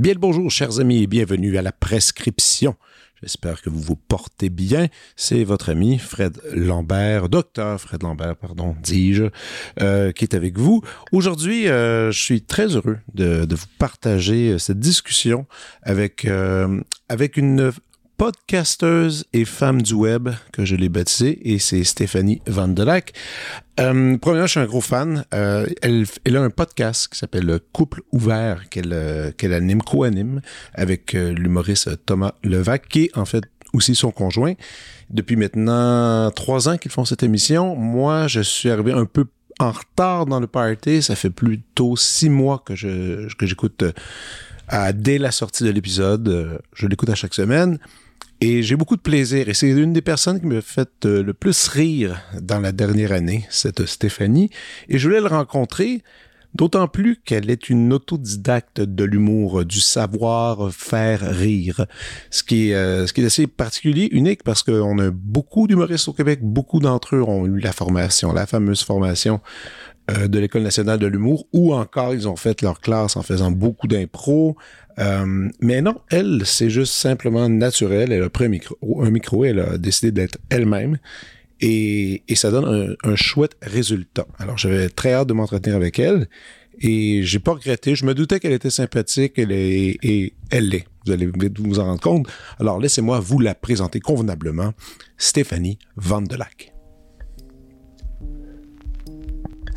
Bien le bonjour, chers amis, et bienvenue à la prescription. J'espère que vous vous portez bien. C'est votre ami Fred Lambert, docteur Fred Lambert, pardon, dis-je, euh, qui est avec vous. Aujourd'hui, euh, je suis très heureux de, vous partager cette discussion avec, euh, avec une podcasteuse et femme du web que je l'ai baptisée, et c'est Stéphanie Vandelac. Euh, premièrement, je suis un gros fan. Euh, elle, elle, a un podcast qui s'appelle Couple ouvert qu'elle euh, qu'elle anime, co-anime avec euh, l'humoriste Thomas Levac, qui est en fait aussi son conjoint. Depuis maintenant trois ans qu'ils font cette émission. Moi, je suis arrivé un peu en retard dans le party. Ça fait plutôt six mois que je que j'écoute à, dès la sortie de l'épisode. Je l'écoute à chaque semaine. Et j'ai beaucoup de plaisir. Et c'est une des personnes qui me fait euh, le plus rire dans la dernière année, cette Stéphanie. Et je voulais le rencontrer, d'autant plus qu'elle est une autodidacte de l'humour, du savoir faire rire. Ce qui est, euh, assez particulier, unique, parce qu'on a beaucoup d'humoristes au Québec. Beaucoup d'entre eux ont eu la formation, la fameuse formation euh, de l'École nationale de l'humour, ou encore ils ont fait leur classe en faisant beaucoup d'impro, euh, mais non, elle, c'est juste simplement naturel. Elle a pris un micro, elle a décidé d'être elle-même. Et, ça donne un, chouette résultat. Alors, j'avais très hâte de m'entretenir avec elle. Et j'ai pas regretté. Je me doutais qu'elle était sympathique. Elle est, et elle l'est. Vous allez vous en rendre compte. Alors, laissez-moi vous la présenter convenablement. Stéphanie Vandelac.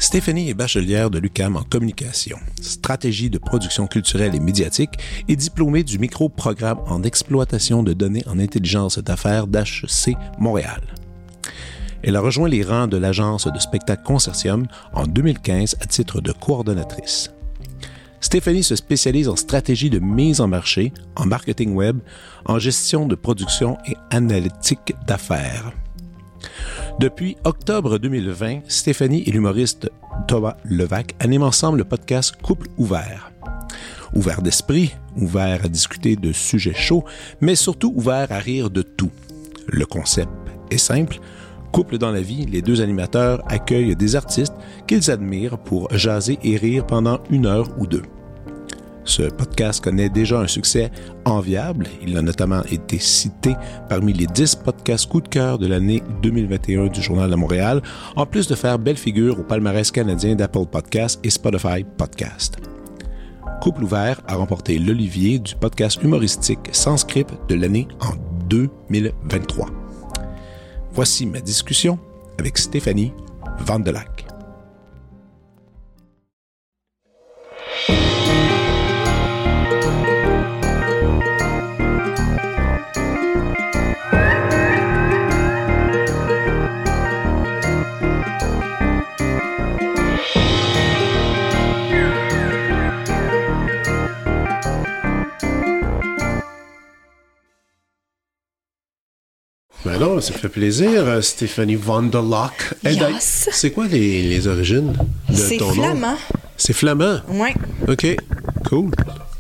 Stéphanie est bachelière de l'UCAM en communication, stratégie de production culturelle et médiatique et diplômée du micro-programme en exploitation de données en intelligence d'affaires d'HC Montréal. Elle a rejoint les rangs de l'agence de spectacle Consortium en 2015 à titre de coordonnatrice. Stéphanie se spécialise en stratégie de mise en marché, en marketing web, en gestion de production et analytique d'affaires. Depuis octobre 2020, Stéphanie et l'humoriste Thomas Levac animent ensemble le podcast Couple ouvert. Ouvert d'esprit, ouvert à discuter de sujets chauds, mais surtout ouvert à rire de tout. Le concept est simple. Couple dans la vie, les deux animateurs accueillent des artistes qu'ils admirent pour jaser et rire pendant une heure ou deux. Ce podcast connaît déjà un succès enviable. Il a notamment été cité parmi les 10 podcasts coup de cœur de l'année 2021 du Journal de Montréal, en plus de faire belle figure au palmarès canadien d'Apple Podcasts et Spotify Podcast. Couple ouvert a remporté l'Olivier du podcast humoristique sans script de l'année en 2023. Voici ma discussion avec Stéphanie Vandelac. Non, ça fait plaisir, Stéphanie Vanderlock. Yes. C'est quoi les, les, origines de ton nom? C'est flamand. C'est flamand? Oui. OK, cool.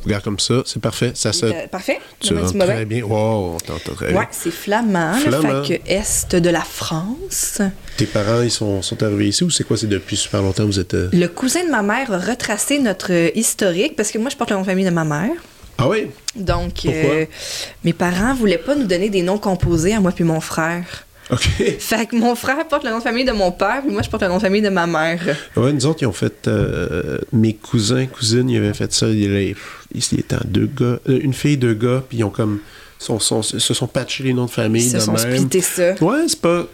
Regarde comme ça, c'est parfait. Ça, ça, euh, parfait. Tu rentres très bien. Wow, t'entends très bien. Oui, c'est flamand, flamand. Le fait que est de la France. Tes parents, ils sont, sont arrivés ici ou c'est quoi? C'est depuis super longtemps que vous êtes... Euh... Le cousin de ma mère a retracé notre historique parce que moi, je porte le nom de famille de ma mère. Ah oui? Donc, euh, mes parents voulaient pas nous donner des noms composés à moi puis mon frère. OK. Fait que mon frère porte le nom de famille de mon père, puis moi, je porte le nom de famille de ma mère. Ouais, nous autres, ils ont fait. Euh, mes cousins, cousines, ils avaient fait ça. Ils, ils étaient deux gars, euh, une fille, deux gars, puis ils ont comme. Sont, sont, se sont patchés les noms de famille. Ils se de sont même. splittés ça. Ouais, c'est pas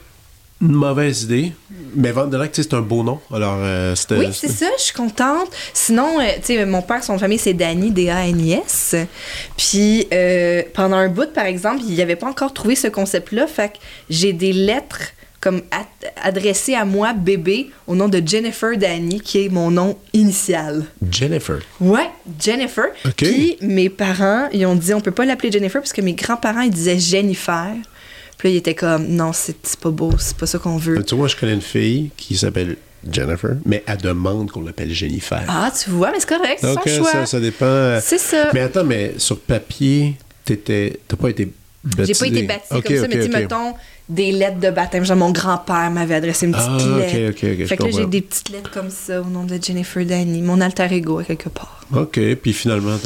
une mauvaise idée. Mais Vandelac, c'est un beau nom. Alors, euh, oui, c'est ça, je suis contente. Sinon, euh, tu sais, mon père, son famille, c'est Danny, D-A-N-I-S. Puis, euh, pendant un bout, par exemple, il n'avait pas encore trouvé ce concept-là. Fait que j'ai des lettres comme adressées à moi, bébé, au nom de Jennifer Danny, qui est mon nom initial. Jennifer. Ouais, Jennifer. OK. Puis, mes parents, ils ont dit, on peut pas l'appeler Jennifer parce que mes grands-parents, ils disaient Jennifer. Puis là, il était comme, non, c'est pas beau, c'est pas ça qu'on veut. Tu vois, je connais une fille qui s'appelle Jennifer, mais elle demande qu'on l'appelle Jennifer. Ah, tu vois, mais c'est correct, c'est Donc, son choix. Ça, ça dépend. C'est ça. Mais attends, mais sur papier, t'as pas été baptisé. J'ai pas été okay, comme ça, okay, mais dis, okay. mettons, des lettres de baptême. Genre, mon grand-père m'avait adressé une petite ah, lettre. ok, ok, ok. Fait que là, j'ai des petites lettres comme ça au nom de Jennifer Danny, mon alter ego à quelque part. OK, puis finalement,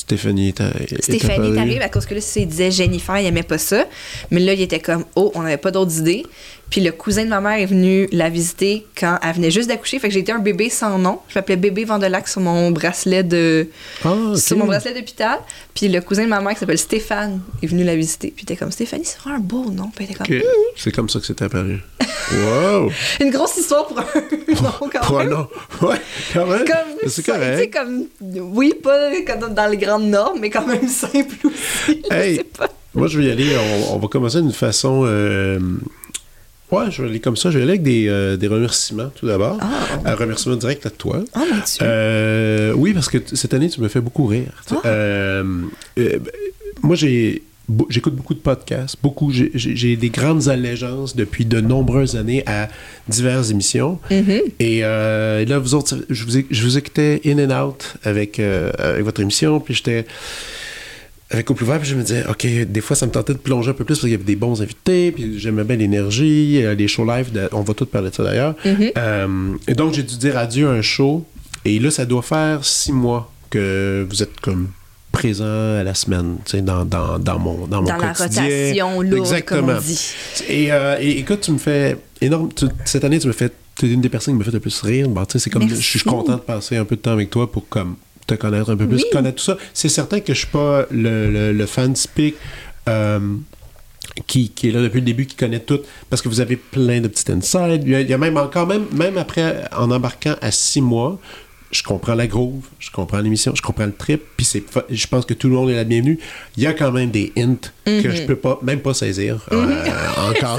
Stéphanie Stéphanie arrivée à cause que là, il disait Jennifer, il aimait pas ça. Mais là, il était comme, oh, on n'avait pas d'autres idées. Puis le cousin de ma mère est venu la visiter quand elle venait juste d'accoucher. Fait que j'ai été un bébé sans nom. Je m'appelais bébé Vandelac sur mon bracelet de Ah, ok. sur mon bracelet d'hôpital. Puis le cousin de ma mère qui s'appelle Stéphane est venu la visiter. Puis il était comme Stéphanie, c'est vraiment un beau nom. Puis elle était comme Ok. C'est comme ça que c'est apparu. wow! une grosse histoire pour un nom quand Pour un même. nom. Ouais, quand même. Comme, c'est correct. comme, oui, pas comme dans les grandes normes, mais quand même simple aussi. Hey. Je sais pas. Moi, je vais y aller. On, on va commencer d'une façon. euh, Ouais, je vais aller comme ça. Je vais aller avec des, euh, des remerciements tout d'abord. Ah. Un remerciement direct à toi. Oh mon Dieu. Euh, oui, parce que cette année, tu me fais beaucoup rire. Ah. euh, ben, moi, j'ai. J'écoute beaucoup de podcasts, beaucoup. J'ai- des grandes allégeances depuis de nombreuses années à diverses émissions. Mhm. Et euh, là, vous autres, je vous, ai- je vous écoutais in and out avec, euh, avec votre émission, puis j'étais avec Couple ouvert, puis je me disais, OK, des fois, ça me tentait de plonger un peu plus parce qu'il y avait des bons invités, puis j'aimais bien l'énergie, euh, les shows live, de- on va tout parler de ça d'ailleurs. Mhm. Euh, et donc, j'ai dû dire adieu à un show, et là, ça doit faire six mois que vous êtes comme présent à la semaine, tu sais, dans, dans, dans mon dans mon Dans la rotation lourde, Exactement. comme on dit. Et, euh, et écoute, tu me fais énorme. tu- cette année, tu me fais. Tu es une des personnes qui me fait le plus rire. Bon, tu sais, c'est comme. Je suis content de passer un peu de temps avec toi pour comme te connaître un peu plus, Oui. connaître tout ça. C'est certain que je suis pas le, le, le fan typique. euh, qui, qui est là depuis le début, qui connaît tout, parce que vous avez plein de petits insides. Il y a, il y a même encore, même, même après, en embarquant à six mois, je comprends la groove, je comprends l'émission, je comprends le trip, puis c'est, je pense que tout le monde est la bienvenue. Il y a quand même des hints que je peux pas, même pas saisir euh, encore,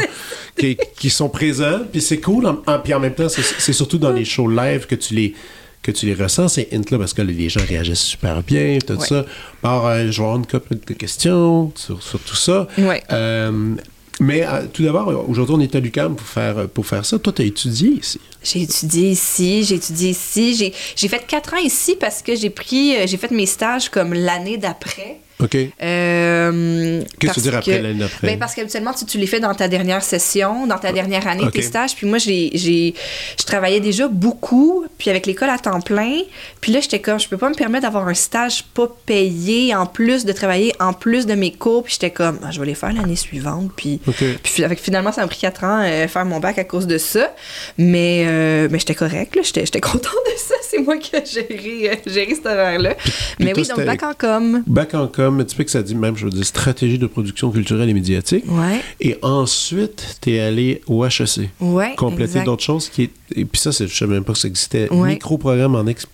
qui, qui sont présents, puis c'est cool. En, en- puis en même temps, c'est, c'est surtout dans les shows live que tu les que tu les ressens, ces hints-là, parce que les gens réagissent super bien, tout Ouais. ça. Alors, euh, je vais avoir une couple de questions sur, sur tout ça. Ouais. Euh, mais euh, tout d'abord, aujourd'hui, on est à l'UQAM pour faire, pour faire ça. Toi, tu as étudié ici. J'ai étudié ici, j'ai étudié ici. J'ai, j'ai fait quatre ans ici parce que j'ai pris, euh, j'ai fait mes stages comme l'année d'après. OK. Euh, Qu'est-ce que tu veux dire après l'année d'après? Ben, parce qu'habituellement, tu, tu les fais dans ta dernière session, dans ta dernière année, Ok. tes stages. Puis moi, j'ai, j'ai, je travaillais déjà beaucoup, puis avec l'école à temps plein. Puis là, j'étais comme, je peux pas me permettre d'avoir un stage pas payé en plus de travailler en plus de mes cours. Puis j'étais comme, Ah, je vais les faire l'année suivante. Puis, puis avec- finalement, ça m'a pris quatre ans euh, faire mon bac à cause de ça. Mais, euh, mais j'étais correct, là. J'étais, j'étais contente de ça. C'est moi qui ai géré, euh, géré cet horaire-là. Mais oui, donc bac en com. Bac en com, tu sais que ça dit même, je veux dire, stratégie de production culturelle et médiatique. Ouais. Et ensuite, tu es allé au HEC. Ouais. Compléter d'autres choses qui est. Et puis ça, je ne savais même pas que ça existait. Ouais. Micro-programme en, exp-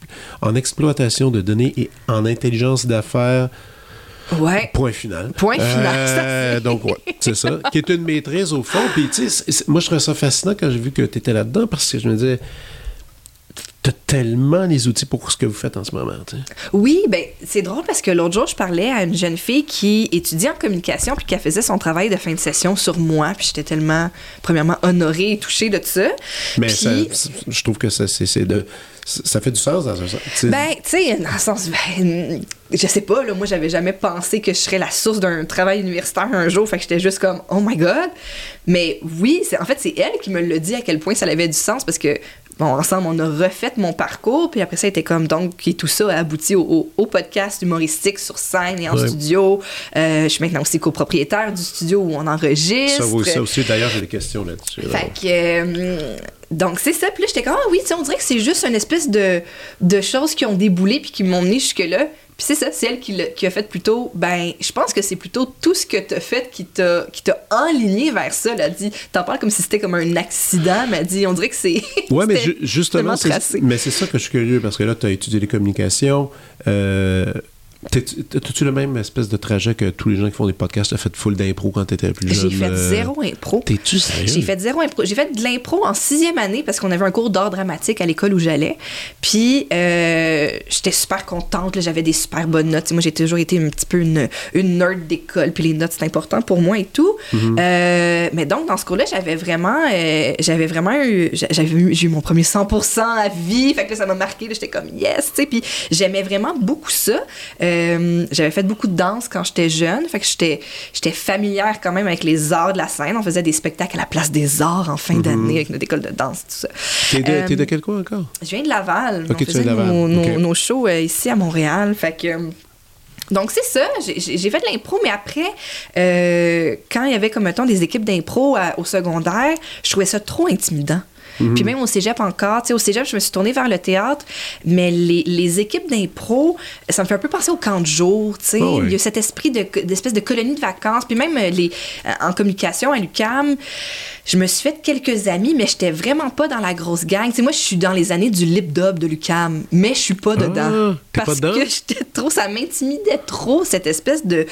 en exploitation de données et en intelligence d'affaires. Ouais. Point final. Point final, ça, c'est- donc, ouais, c'est ça. Qui est une maîtrise au fond. Puis, tu sais, moi, je trouvais ça fascinant quand j'ai vu que tu étais là-dedans parce que je me disais, tellement les outils pour ce que vous faites en ce moment. Oui, ben c'est drôle parce que l'autre jour, je parlais à une jeune fille qui étudie en communication puis qui faisait son travail de fin de session sur moi. Puis j'étais tellement, premièrement, honorée et touchée de ça. Mais Puis- ça- c'est- je trouve que ça, c'est, de, ça fait du sens dans un sens. Tu sais, Ben, tu sais, dans le sens, ben, je sais pas, là, moi, j'avais jamais pensé que je serais la source d'un travail universitaire un jour, fait que j'étais juste comme, oh my god. Mais oui, c'est, en fait, c'est elle qui me l'a dit à quel point ça avait du sens parce que, bon, ensemble, on a refait mon parcours, puis après ça, était comme, donc, et tout ça a abouti au, au- au podcast humoristique sur scène et en Ouais. studio. Euh, je suis maintenant aussi copropriétaire du studio où on enregistre. ça, ça aussi, d'ailleurs, j'ai des questions là-dessus. là. Fait que. euh, donc, c'est ça. Puis là, j'étais comme, ah oui, tu sais, on dirait que c'est juste une espèce de, de choses qui ont déboulé puis qui m'ont mené jusque-là. Puis c'est ça, c'est elle qui, a fait plutôt. Ben, je pense que c'est plutôt tout ce que t'as fait qui t'a, qui t'a enligné vers ça. Elle a dit, t'en parles comme si c'était comme un accident, mais elle dit, on dirait que c'est. Ouais, mais ju- justement, c'est, mais c'est ça que je suis curieux parce que là, tu as étudié les communications. Euh, T'as-tu le même espèce de trajet que tous les gens qui font des podcasts? As fait full d'impro quand tu étais plus jeune? J'ai fait euh, zéro impro. T'es-tu sérieux? J'ai fait zéro impro. J'ai fait de l'impro en sixième année parce qu'on avait un cours d'art dramatique à l'école où j'allais. Puis euh, j'étais super contente. J'avais des super bonnes notes. Moi, j'ai toujours été un petit peu une, une nerd d'école. Puis les notes, c'est important pour moi et tout. Euh, mais donc, dans ce cours-là, j'avais vraiment, euh, j'avais vraiment eu, j'avais j'ai eu mon premier 100% à vie. Fait que là, ça m'a marqué. J'étais comme yes, tu sais. Puis j'aimais vraiment beaucoup ça. Euh, j'avais fait beaucoup de danse quand j'étais jeune. Fait que j'étais, j'étais familière quand même avec les arts de la scène. On faisait des spectacles à la place des arts en fin d'année avec notre école de danse, tout ça. T'es de, Euh, t'es de quel coin encore? je viens de Laval. On faisait de Laval. nos, nos- shows euh, ici à Montréal. Fait que. euh, Donc, c'est ça. J'ai fait de l'impro, mais après, euh, quand il y avait, comme mettons, des équipes d'impro au secondaire, je trouvais ça trop intimidant. Puis même au cégep encore, tu sais, au cégep, je me suis tournée vers le théâtre, mais les, les équipes d'impro, ça me fait un peu penser au camp de jour, tu sais. Ah ouais. Il y a cet esprit de- d'espèce de, colonie de vacances. Puis même euh, les, euh, en communication à l'UCAM, je me suis fait quelques amis, mais j'étais vraiment pas dans la grosse gang. Tu sais, moi, je suis dans les années du lip-dub de l'UCAM, mais je suis pas dedans. t'es pas parce dedans? que j'étais trop, ça m'intimidait trop, cette espèce de.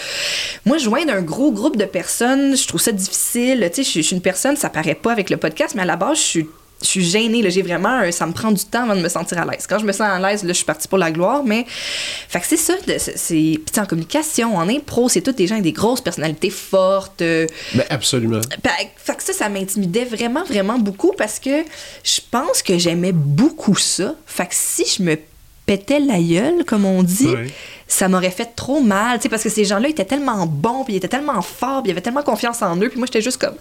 Moi, joindre un gros groupe de personnes, je trouve ça difficile. Tu sais, je suis- je suis une personne, ça paraît pas avec le podcast, mais à la base, je suis. Je suis gênée, là. j'ai vraiment, ça me prend du temps avant de me sentir à l'aise. Quand je me sens à l'aise, là, je suis partie pour la gloire, mais, fait que c'est ça, c'est, puis en communication, en impro, c'est tous des gens avec des grosses personnalités fortes, euh, Ben, absolument. fait fait que ça, ça m'intimidait vraiment, vraiment beaucoup parce que je pense que j'aimais beaucoup ça. Fait que si je me pétais la gueule, comme on dit, ça m'aurait fait trop mal, tu sais, parce que ces gens-là étaient tellement bons, puis ils étaient tellement forts, puis ils avaient tellement confiance en eux, puis moi, j'étais juste comme...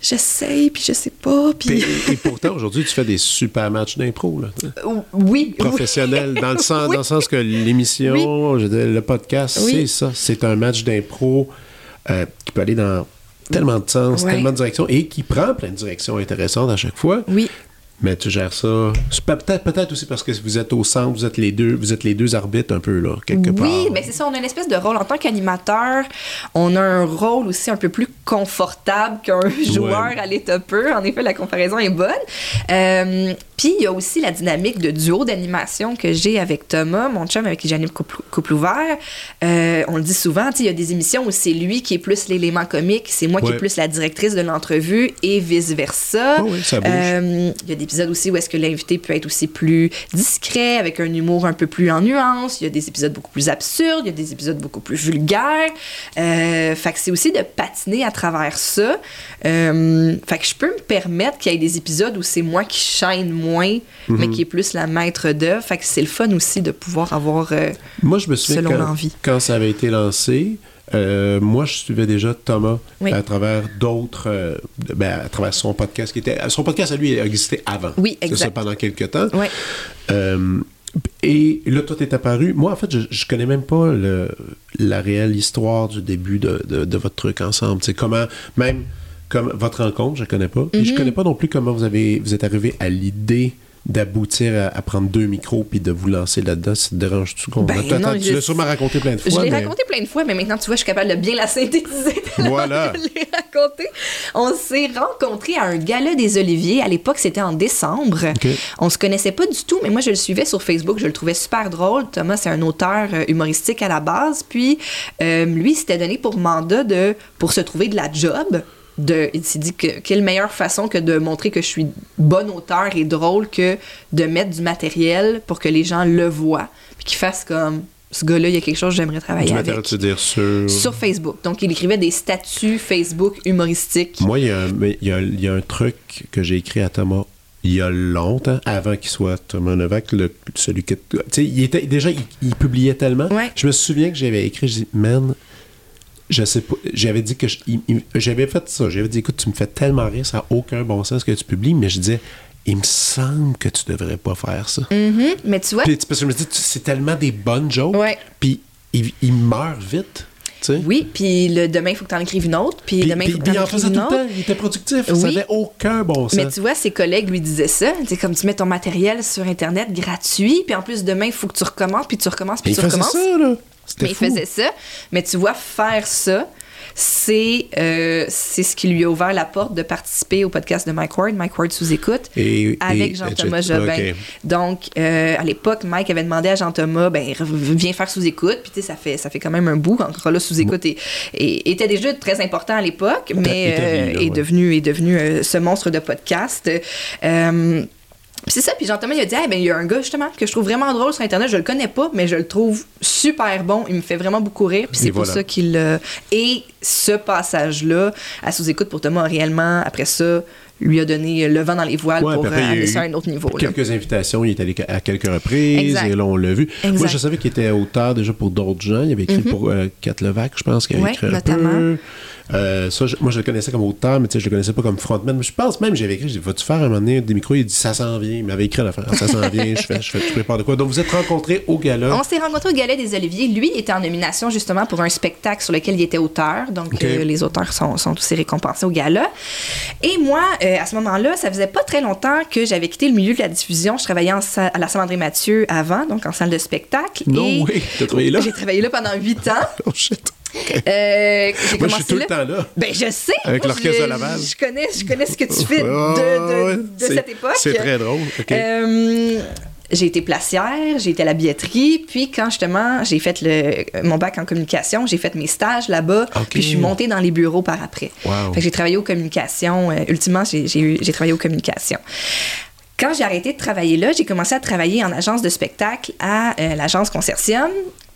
J'essaye, puis je sais pas, puis... Et pourtant, aujourd'hui, tu fais des super matchs d'impro, là. Oui, oui. Professionnel, dans le sens, Oui. dans le sens que l'émission, le podcast, c'est ça. C'est un match d'impro euh, qui peut aller dans tellement de sens, Ouais. tellement de directions, et qui prend plein de directions intéressantes à chaque fois. Oui, Mais tu gères ça. Peut-être peut-être aussi parce que vous êtes au centre, vous êtes les deux, vous êtes les deux arbitres un peu là, quelque part. Oui, mais c'est ça, on a une espèce de rôle. En tant qu'animateur, on a un rôle aussi un peu plus confortable qu'un joueur à l'état peu. En effet, la comparaison est bonne. Euh, Puis il y a aussi la dynamique de duo d'animation que j'ai avec Thomas, mon chum avec qui j'anime couple, couple ouvert. Euh, on le dit souvent, il y a des émissions où c'est lui qui est plus l'élément comique, c'est moi qui est plus la directrice de l'entrevue et vice-versa. Oh oui, ça bouge. Euh, il y a des épisodes aussi où est-ce que l'invité peut être aussi plus discret, avec un humour un peu plus en nuance. Il y a des épisodes beaucoup plus absurdes, il y a des épisodes beaucoup plus vulgaires. Euh, fait que c'est aussi de patiner à travers ça. Euh, fait que je peux me permettre qu'il y ait des épisodes où c'est moi qui chaîne moins, Mhm. mais qui est plus la maître d'œuvre. Fait que c'est le fun aussi de pouvoir avoir... euh, Moi, je me souviens Selon quand, quand ça avait été lancé, euh, moi, je suivais déjà Thomas Oui. à travers d'autres, euh, ben, à travers son podcast qui était, son podcast à lui a existé avant. Oui, C'est ça exact. pendant quelques temps. Euh, et là, toi, t'es apparu. Moi, en fait, je, je connais même pas le, la réelle histoire du début de, de- de votre truc ensemble. C'est comment, même comme votre rencontre, je connais pas. Et je connais pas non plus comment vous avez, vous êtes arrivé à l'idée d'aboutir à, à prendre deux micros puis de vous lancer là-dedans. Ça te dérange-tu qu'on Ben Attends, non, tu je- l'as sûrement raconté plein de Je fois. l'ai mais- raconté plein de fois, mais maintenant, tu vois, je suis capable de bien la synthétiser. Voilà. Je l'ai raconté. On s'est rencontrés à un gala des Oliviers. À l'époque, c'était en décembre. Ok. On se connaissait pas du tout, mais moi, je le suivais sur Facebook. Je le trouvais super drôle. Thomas, c'est un auteur euh, humoristique à la base. Puis, euh, lui, s'était donné pour mandat de, pour se trouver de la job. De, il s'est dit que quelle meilleure façon que de montrer que je suis bon auteur et drôle que de mettre du matériel pour que les gens le voient. Puis qu'ils fassent comme ce gars-là, il y a quelque chose que j'aimerais travailler Du avec. matériel, tu veux dire sur... Sur Facebook. Donc, il écrivait des statuts Facebook humoristiques. Moi, il y, a il, y a, il y a un truc que j'ai écrit à Thomas il y a longtemps, avant qu'il soit Thomas Novak, le, celui que. Tu sais, il était, déjà, il, il publiait tellement. Ouais. Je me souviens que j'avais écrit, je dis, man, je sais pas. J'avais dit que. J'avais fait ça. J'avais dit, écoute, tu me fais tellement rire, ça n'a aucun bon sens que tu publies, mais je disais, il me semble que tu devrais pas faire ça. Mhm. Mais tu vois, Puis, parce que je me dis, c'est tellement des bonnes jokes, Ouais. puis il, il meurt vite. tu sais. oui, puis le demain, il faut que tu en écrives une autre, puis, demain, il faut que tu en écrives une tout le autre. temps. Il était productif. Ça Oui. n'avait aucun bon sens. Mais tu vois, ses collègues lui disaient ça. C'est comme tu mets ton matériel sur Internet gratuit, puis en plus, demain, il faut que tu recommences, puis tu recommences, puis tu recommences. ça, là. Mais il faisait ça. Mais tu vois, faire ça, c'est euh, c'est ce qui lui a ouvert la porte de participer au podcast de Mike Ward, Mike Ward sous écoute, Et- avec Jean-Thomas Jobin. Donc, euh, à l'époque, Mike avait demandé à Jean-Thomas, ben, viens faire sous écoute. Puis, tu sais, ça fait, ça fait quand même un bout. Encore là, sous écoute et, et- était déjà très important à l'époque, mais euh, là, est, ouais. devenu, est devenu ce monstre de podcast. Puis c'est ça, puis Jean-Thomas, il a dit, ah, ben, il y a un gars, justement, que je trouve vraiment drôle sur Internet, je le connais pas, mais je le trouve super bon, il me fait vraiment beaucoup rire, puis c'est pour voilà. ça qu'il... euh, Et ce passage-là, à sous-écoute pour Thomas, réellement, après ça, lui a donné le vent dans les voiles Ouais, pour après, euh, il y a aller eu sur un autre niveau. là. Quelques invitations, il est allé à quelques reprises, Exact. et là, on l'a vu. Moi, je savais qu'il était auteur déjà pour d'autres gens. Il avait écrit pour euh, Kat Levac, je pense, qu'il avait Ouais, écrit un notamment. peu. Euh, ça, je- moi, je le connaissais comme auteur, mais tu sais, je le connaissais pas comme frontman. Mais je pense même, j'avais écrit, j'ai dit, vas-tu faire un moment donné des micros? Il dit, ça s'en vient. Il m'avait écrit à la fin, ça s'en vient, je fais, je fais, je prépare de quoi. Donc, vous êtes rencontrés au gala. On s'est rencontrés au Galet des Oliviers. Lui était en nomination justement pour un spectacle sur lequel il était auteur. Donc, euh, les auteurs sont, sont aussi récompensés au gala. Et moi, euh, à ce moment-là, ça faisait pas très longtemps que j'avais quitté le milieu de la diffusion. Je travaillais en sa- à la Salle André Mathieu avant, donc en salle de spectacle. Non, Et oui, t'as travaillé là? J'ai travaillé là pendant huit ans. Oh shit. Euh, j'ai Moi, je suis tout le temps là. Ben, je sais. Avec l'orchestre je- de Laval. Je connais, je connais ce que tu fais de, cette époque. C'est très drôle. Euh, j'ai été placière, j'ai été à la billetterie, puis quand justement j'ai fait le, mon bac en communication, j'ai fait mes stages là-bas, puis je suis montée dans les bureaux par après. Wow. Fait que j'ai travaillé aux communications. euh, ultimement, j'ai, travaillé aux communications. Quand j'ai arrêté de travailler là, j'ai commencé à travailler en agence de spectacle à euh, l'agence Consortium.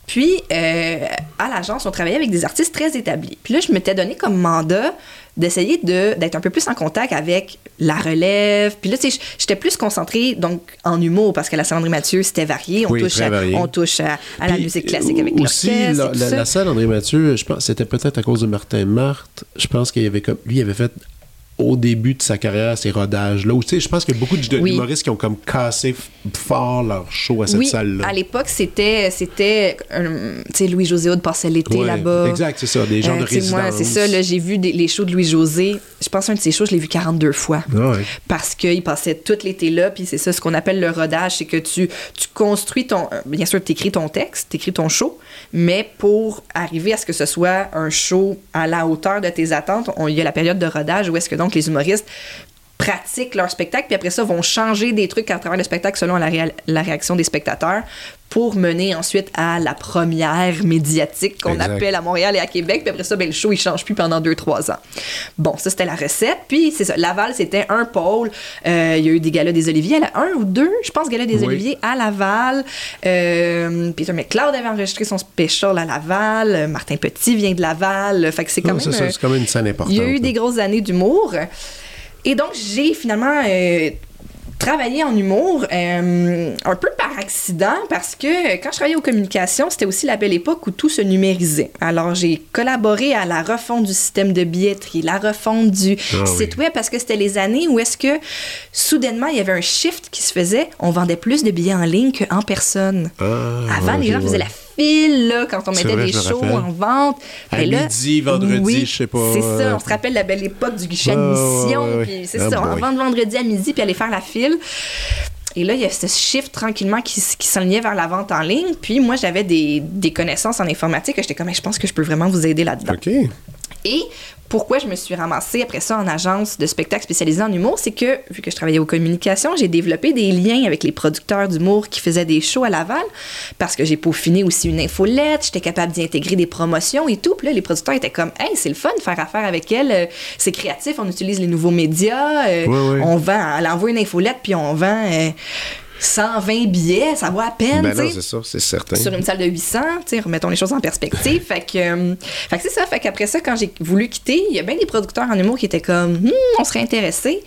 Puis, euh, à l'agence, on travaillait avec des artistes très établis. Puis là, je m'étais donné comme mandat d'essayer de, d'être un peu plus en contact avec la relève. Puis là, tu sais, j'étais plus concentrée donc, en humour parce que la Salle André Mathieu, c'était varié. On Oui, touche, à, varié. on touche à, à la musique classique avec aussi, la, la- la salle André Mathieu, je pense c'était peut-être à cause de Martin Marthe. Je pense qu'il y avait comme lui il avait fait au début de sa carrière ces rodages là. Tu sais, je pense qu'il y a beaucoup de- Oui. d'humoristes qui ont comme cassé fort leur show à cette oui, salle-là. à l'époque, c'était, c'était euh, Louis-José Aude passait l'été Ouais, là-bas. Exact, c'est ça, des gens Euh, de sais, moi, résidence. c'est ça, là, j'ai vu des- les shows de Louis-José. Je pense un de ses shows, je l'ai vu 42 fois. Ah ouais. Parce qu'il passait tout l'été là, puis c'est ça, ce qu'on appelle le rodage, c'est que tu, tu construis ton... euh, Bien sûr, tu écris ton texte, tu écris ton show, mais pour arriver à ce que ce soit un show à la hauteur de tes attentes, il y a la période de rodage où est-ce que donc les humoristes pratiquent leur spectacle, puis après ça, vont changer des trucs à travers le spectacle selon la, la réaction des spectateurs pour mener ensuite à la première médiatique qu'on appelle à Montréal et à Québec. Puis après ça, ben, le show, il change plus pendant 2-3 ans. Bon, ça, c'était la recette. Puis c'est ça. Laval, c'était un pôle. Euh, il y a eu des galas des Oliviers, à un ou deux, je pense, galas des Oui. Oliviers à Laval. Euh, Peter McLeod avait enregistré son special à Laval. Martin Petit vient de Laval. Fait que c'est quand euh, quand même une scène importante. il y a eu là. des grosses années d'humour. Et donc, j'ai finalement euh, travaillé en humour euh, un peu par accident parce que quand je travaillais aux communications, c'était aussi la belle époque où tout se numérisait. Alors, j'ai collaboré à la refonte du système de billetterie, la refonte du Ah site web parce que c'était les années où est-ce que soudainement, il y avait un shift qui se faisait. On vendait plus de billets en ligne qu'en personne. Ah, Avant, les gens faisaient la file là, quand on mettait vrai, des shows rappelle. en vente. À là, midi, vendredi, oui, je sais pas, C'est euh, ça, on se rappelle la belle époque du guichet Ouais, admission. c'est Ah ça, on boy. vend vendredi à midi puis aller faire la file. Et là, il y a ce shift tranquillement qui, qui s'enlignait vers la vente en ligne. Puis moi, j'avais des, des connaissances en informatique. J'étais comme, je pense que je peux vraiment vous aider là-dedans. OK. Et pourquoi je me suis ramassée après ça en agence de spectacle spécialisée en humour, c'est que, vu que je travaillais aux communications, j'ai développé des liens avec les producteurs d'humour qui faisaient des shows à Laval, parce que j'ai peaufiné aussi une infolette, j'étais capable d'y intégrer des promotions et tout. Puis là, les producteurs étaient comme, hey, c'est le fun de faire affaire avec elle, euh, c'est créatif, on utilise les nouveaux médias, euh, on vend, elle envoie une infolette, puis on vend. euh, 120 billets, ça va à peine, Ben non, c'est ça, c'est certain. sur une salle de 800, tu sais, remettons les choses en perspective. fait que, euh, que c'est ça. Fait qu'après ça, quand j'ai voulu quitter, il y a bien des producteurs en humour qui étaient comme, Hmm, on serait intéressés.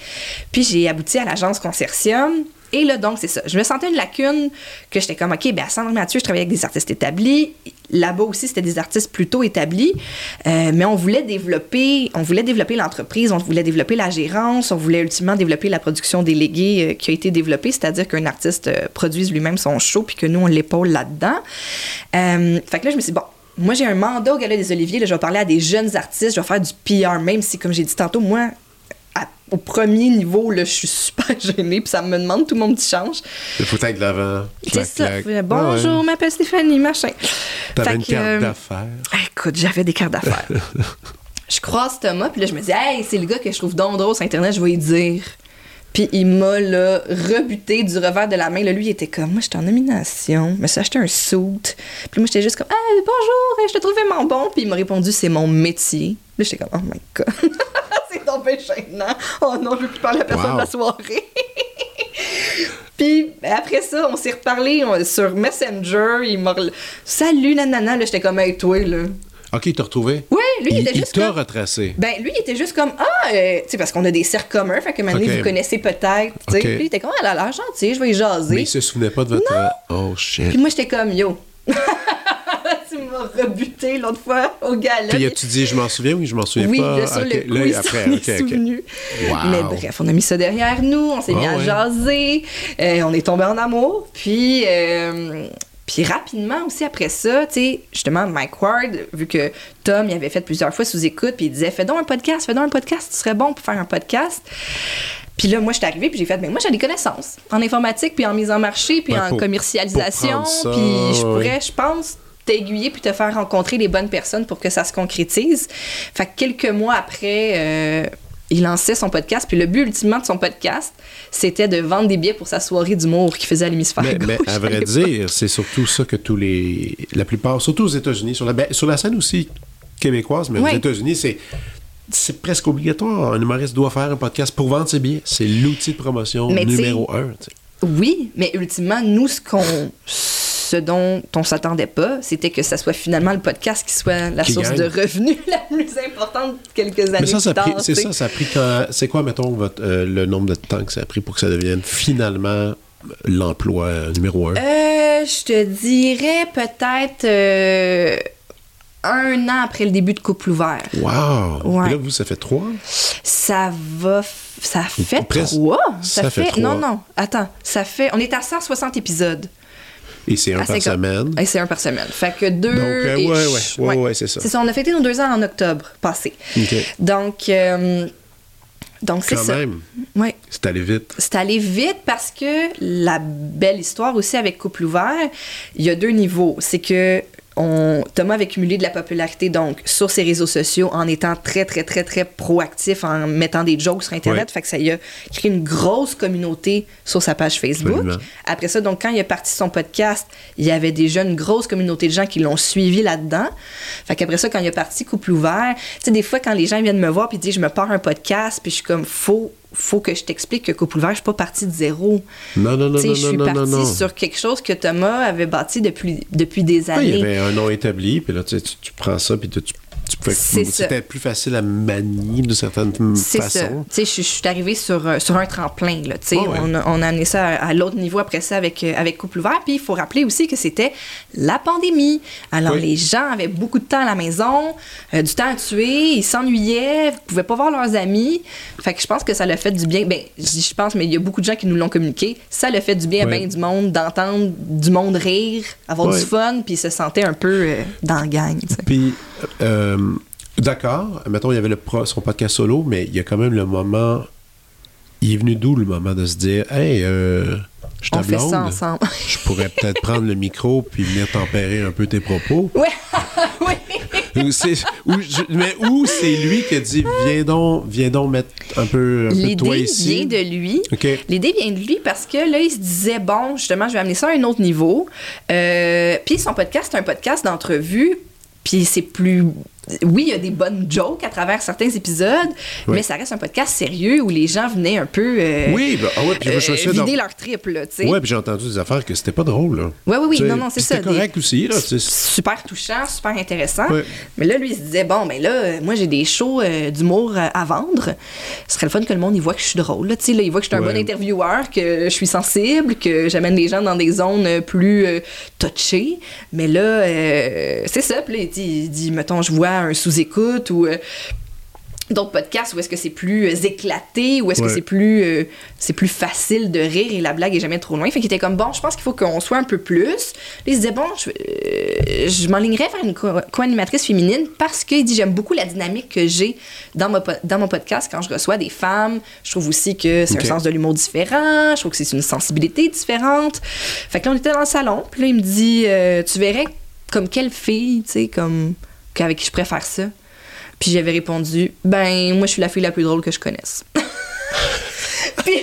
Puis j'ai abouti à l'agence Consortium. Et là, donc, c'est ça. Je me sentais une lacune que j'étais comme, OK, ben à Sandra Mathieu, je travaillais avec des artistes établis. Là-bas aussi, c'était des artistes plutôt établis. Euh, mais on voulait développer, on voulait développer l'entreprise, on voulait développer la gérance, on voulait ultimement développer la production déléguée euh, qui a été développée, c'est-à-dire qu'un artiste euh, produise lui-même son show puis que nous, on l'épaule là-dedans. Fait que là, je me suis dit, bon, moi, j'ai un mandat au Gala des Oliviers. Là, je vais parler à des jeunes artistes. Je vais faire du PR, même si, comme j'ai dit tantôt, moi, à- au premier niveau, là, je suis super gênée. Puis ça me demande tout mon petit change. Il faut être de l'avant. C'est ça. clac. Bonjour, ouais. m'appelle Stéphanie, machin. T'avais une que, carte euh, d'affaires. ah, Écoute, j'avais des cartes d'affaires. je croise Thomas, puis là, je me dis, hey, c'est le gars que je trouve drôle sur Internet, je vais lui dire. Puis il m'a, là, rebuté du revers de la main. Là, lui, il était comme, moi, j'étais en nomination, je me suis acheté un suit. Puis moi, j'étais juste comme, hey, bonjour, je te trouve vraiment bon. Puis il m'a répondu, c'est mon métier. Là, j'étais comme, oh my god. donc bien gênant. Oh non, je veux plus parler à personne Wow. de la soirée. Puis ben, après ça, on s'est reparlé on- sur Messenger. Il m'a. Salut, nanana. Là, j'étais comme, hey, toi, là. OK, il t'a retrouvé? Ouais, lui, il, Il, était il juste t'a comme. retracé. Ben, lui, il était juste comme, ah, euh, tu sais, parce qu'on a des cercles communs, fait que maintenant, Ok. vous connaissez peut-être, tu. Puis il était comme, elle a l'air gentille, je vais y jaser. Mais il se souvenait pas de votre... Oh, shit. Puis moi, j'étais comme, yo. rebuté l'autre fois au gala. Puis as-tu dit, je m'en souviens? Ou je m'en souviens oui, pas? là, sur Ok, le coup, là, après, s'en ok, est ok. souvenu. Wow. Mais bref, on a mis ça derrière nous, on s'est mis Ah à ouais. jaser, euh, on est tombé en amour, puis... euh, puis rapidement aussi après ça, tu sais, justement, Mike Ward, vu que Tom, il avait fait plusieurs fois sous écoute, puis il disait Fais donc un podcast, fais donc un podcast, tu serais bon pour faire un podcast. Puis là, moi, je suis arrivée, puis j'ai fait, mais moi, j'ai des connaissances en informatique, puis en mise en marché, puis Ouais, en pour- commercialisation, puis je pourrais, je pense, t'aiguiller puis te faire rencontrer les bonnes personnes pour que ça se concrétise. Fait que quelques mois après, euh, il lançait son podcast, puis le but ultimement de son podcast, c'était de vendre des billets pour sa soirée d'humour qu'il faisait à l'hémisphère Mais, gauche. mais à vrai dire, c'est surtout ça que tous les. La plupart, surtout aux États-Unis, sur la, ben, sur la scène aussi québécoise, mais aux États-Unis, c'est. C'est presque obligatoire. Un humoriste doit faire un podcast pour vendre ses billets. C'est l'outil de promotion Mais numéro un. Oui, mais ultimement, nous, ce qu'on. Ce dont on s'attendait pas, c'était que ça soit finalement le podcast qui soit la Qui source gagne. de revenus la plus importante quelques années Mais ça, ça c'est ça, ça a pris quand. C'est quoi, mettons, votre, euh, le nombre de temps que ça a pris pour que ça devienne finalement l'emploi numéro un? Euh, je te dirais peut-être euh, un an après le début de Couple ouvert. Wow! Ouais. Puis là, vous, ça fait trois? Ça va. f- Ça fait Presque. trois? Ça fait trois. Non, non. Attends. Ça fait. On est à 160 épisodes. Et c'est un par 50. semaine. Et c'est un par semaine. Fait que deux. Donc, euh, et- ouais, ouais, ouais, ouais, c'est ça. C'est ça. On a fêté nos deux ans en octobre passé. Donc. euh, donc, c'est ça. même, Ouais. c'est allé vite. C'est allé vite parce que la belle histoire aussi avec Couple ouvert, il y a deux niveaux. C'est que on, Thomas avait cumulé de la popularité donc sur ses réseaux sociaux en étant très très très très proactif en mettant des jokes sur internet. Fait que ça y a créé une grosse communauté sur sa page Facebook. Absolument. après ça donc quand il a parti son podcast il y avait déjà une grosse communauté de gens qui l'ont suivi là-dedans. Fait qu'après ça quand il a parti couple ouvert tu sais des fois quand les gens viennent me voir puis disent je me pars un podcast puis je suis comme faut faut que je t'explique que couple ouvert je suis pas partie de zéro Non, non, non, sais, non, je non, suis non, partie non, non. sur quelque chose que Thomas avait bâti depuis, depuis des Ouais, années. il y avait un nom établi, puis là, tu, sais, tu, tu prends ça, puis tu, tu, C'est ça. c'était plus facile à manier d'une certaine C'est ça. façon. Tu sais, je, suis arrivée sur, euh, sur un tremplin. Là. Ouais, on, a, on a amené ça à, à l'autre niveau après ça avec, euh, avec Couple ouvert. Puis il faut rappeler aussi que c'était la pandémie. Alors Oui. les gens avaient beaucoup de temps à la maison, euh, du temps à tuer, ils s'ennuyaient, ils pouvaient pas voir leurs amis. Fait que je pense que ça l'a fait du bien. Ben, je pense, mais il y a beaucoup de gens qui nous l'ont communiqué. Ça l'a fait du bien à bien du monde d'entendre du monde rire, avoir du fun, puis se sentir un peu euh, dans la gang. Puis, euh, d'accord, mettons, il y avait le pro- son podcast solo, mais il y a quand même le moment. Il est venu d'où le moment de se dire Hey, euh, je On ta fait ça blonde, ensemble. je pourrais peut-être prendre le micro puis venir tempérer un peu tes propos. Ouais, oui. Ou c'est- ou je- mais où c'est lui qui a dit Viens donc, viens donc mettre un peu, un peu de toi L'idée vient de lui. L'idée vient de lui parce que là, il se disait, bon, justement, je vais amener ça à un autre niveau. Euh, puis son podcast, c'est un podcast d'entrevue. Puis c'est plus. Oui, il y a des bonnes jokes à travers certains épisodes, Oui. mais ça reste un podcast sérieux où les gens venaient un peu. euh, Oui, ben, ah ouais, puis euh, vider dans- leur trip, là. Ouais, puis j'ai entendu des affaires que c'était pas drôle, là. Oui, oui, oui. Non, non, c'est ça. C'était des- correct aussi, là. Super touchant, super intéressant. Ouais. Mais là, lui, il se disait, bon, ben là, euh, moi, j'ai des shows euh, d'humour euh, à vendre. Ce serait le fun que le monde y voit que je suis drôle. Là, là, il voit que je suis un Ouais. bon intervieweur, que je suis sensible, que j'amène les gens dans des zones plus touchées. Mais là, c'est ça. Puis là, il dit, il dit, mettons, je vois un sous-écoute ou... euh, d'autres podcasts où est-ce que c'est plus euh, éclaté, où est-ce que c'est plus euh, c'est plus facile de rire et la blague est jamais trop loin. Fait qu'il était comme bon, je pense qu'il faut qu'on soit un peu plus. Il se disait bon, je, euh, je m'enlignerais vers une co- co-animatrice féminine parce qu'il dit j'aime beaucoup la dynamique que j'ai dans, ma dans mon podcast quand je reçois des femmes. Je trouve aussi que c'est un sens de l'humour différent. Je trouve que c'est une sensibilité différente. Fait que là on était dans le salon, puis là il me dit euh, tu verrais comme quelle fille, tu sais, comme avec qui je préfère ça. Puis j'avais répondu, ben, moi, je suis la fille la plus drôle que je connaisse. Puis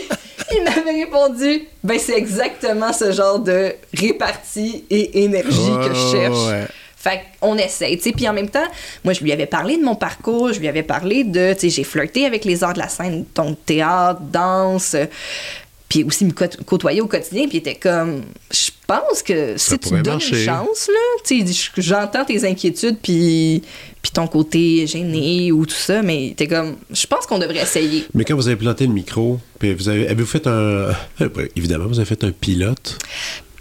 il m'avait répondu, ben, c'est exactement ce genre de répartie et énergie que je cherche. Ouais. Fait qu'on essaye, tu sais. Puis en même temps, moi, je lui avais parlé de mon parcours, je lui avais parlé de, tu sais, j'ai flirté avec les arts de la scène, donc théâtre, danse, puis aussi me côtoyer au quotidien, puis il était comme, je pense que si tu donnes marcher. une chance, là, j'entends tes inquiétudes, puis puis ton côté gêné ou tout ça, mais t'es comme, je pense qu'on devrait essayer. Mais quand vous avez planté le micro, puis vous avez, avez-vous fait un. Évidemment, vous avez fait un pilote?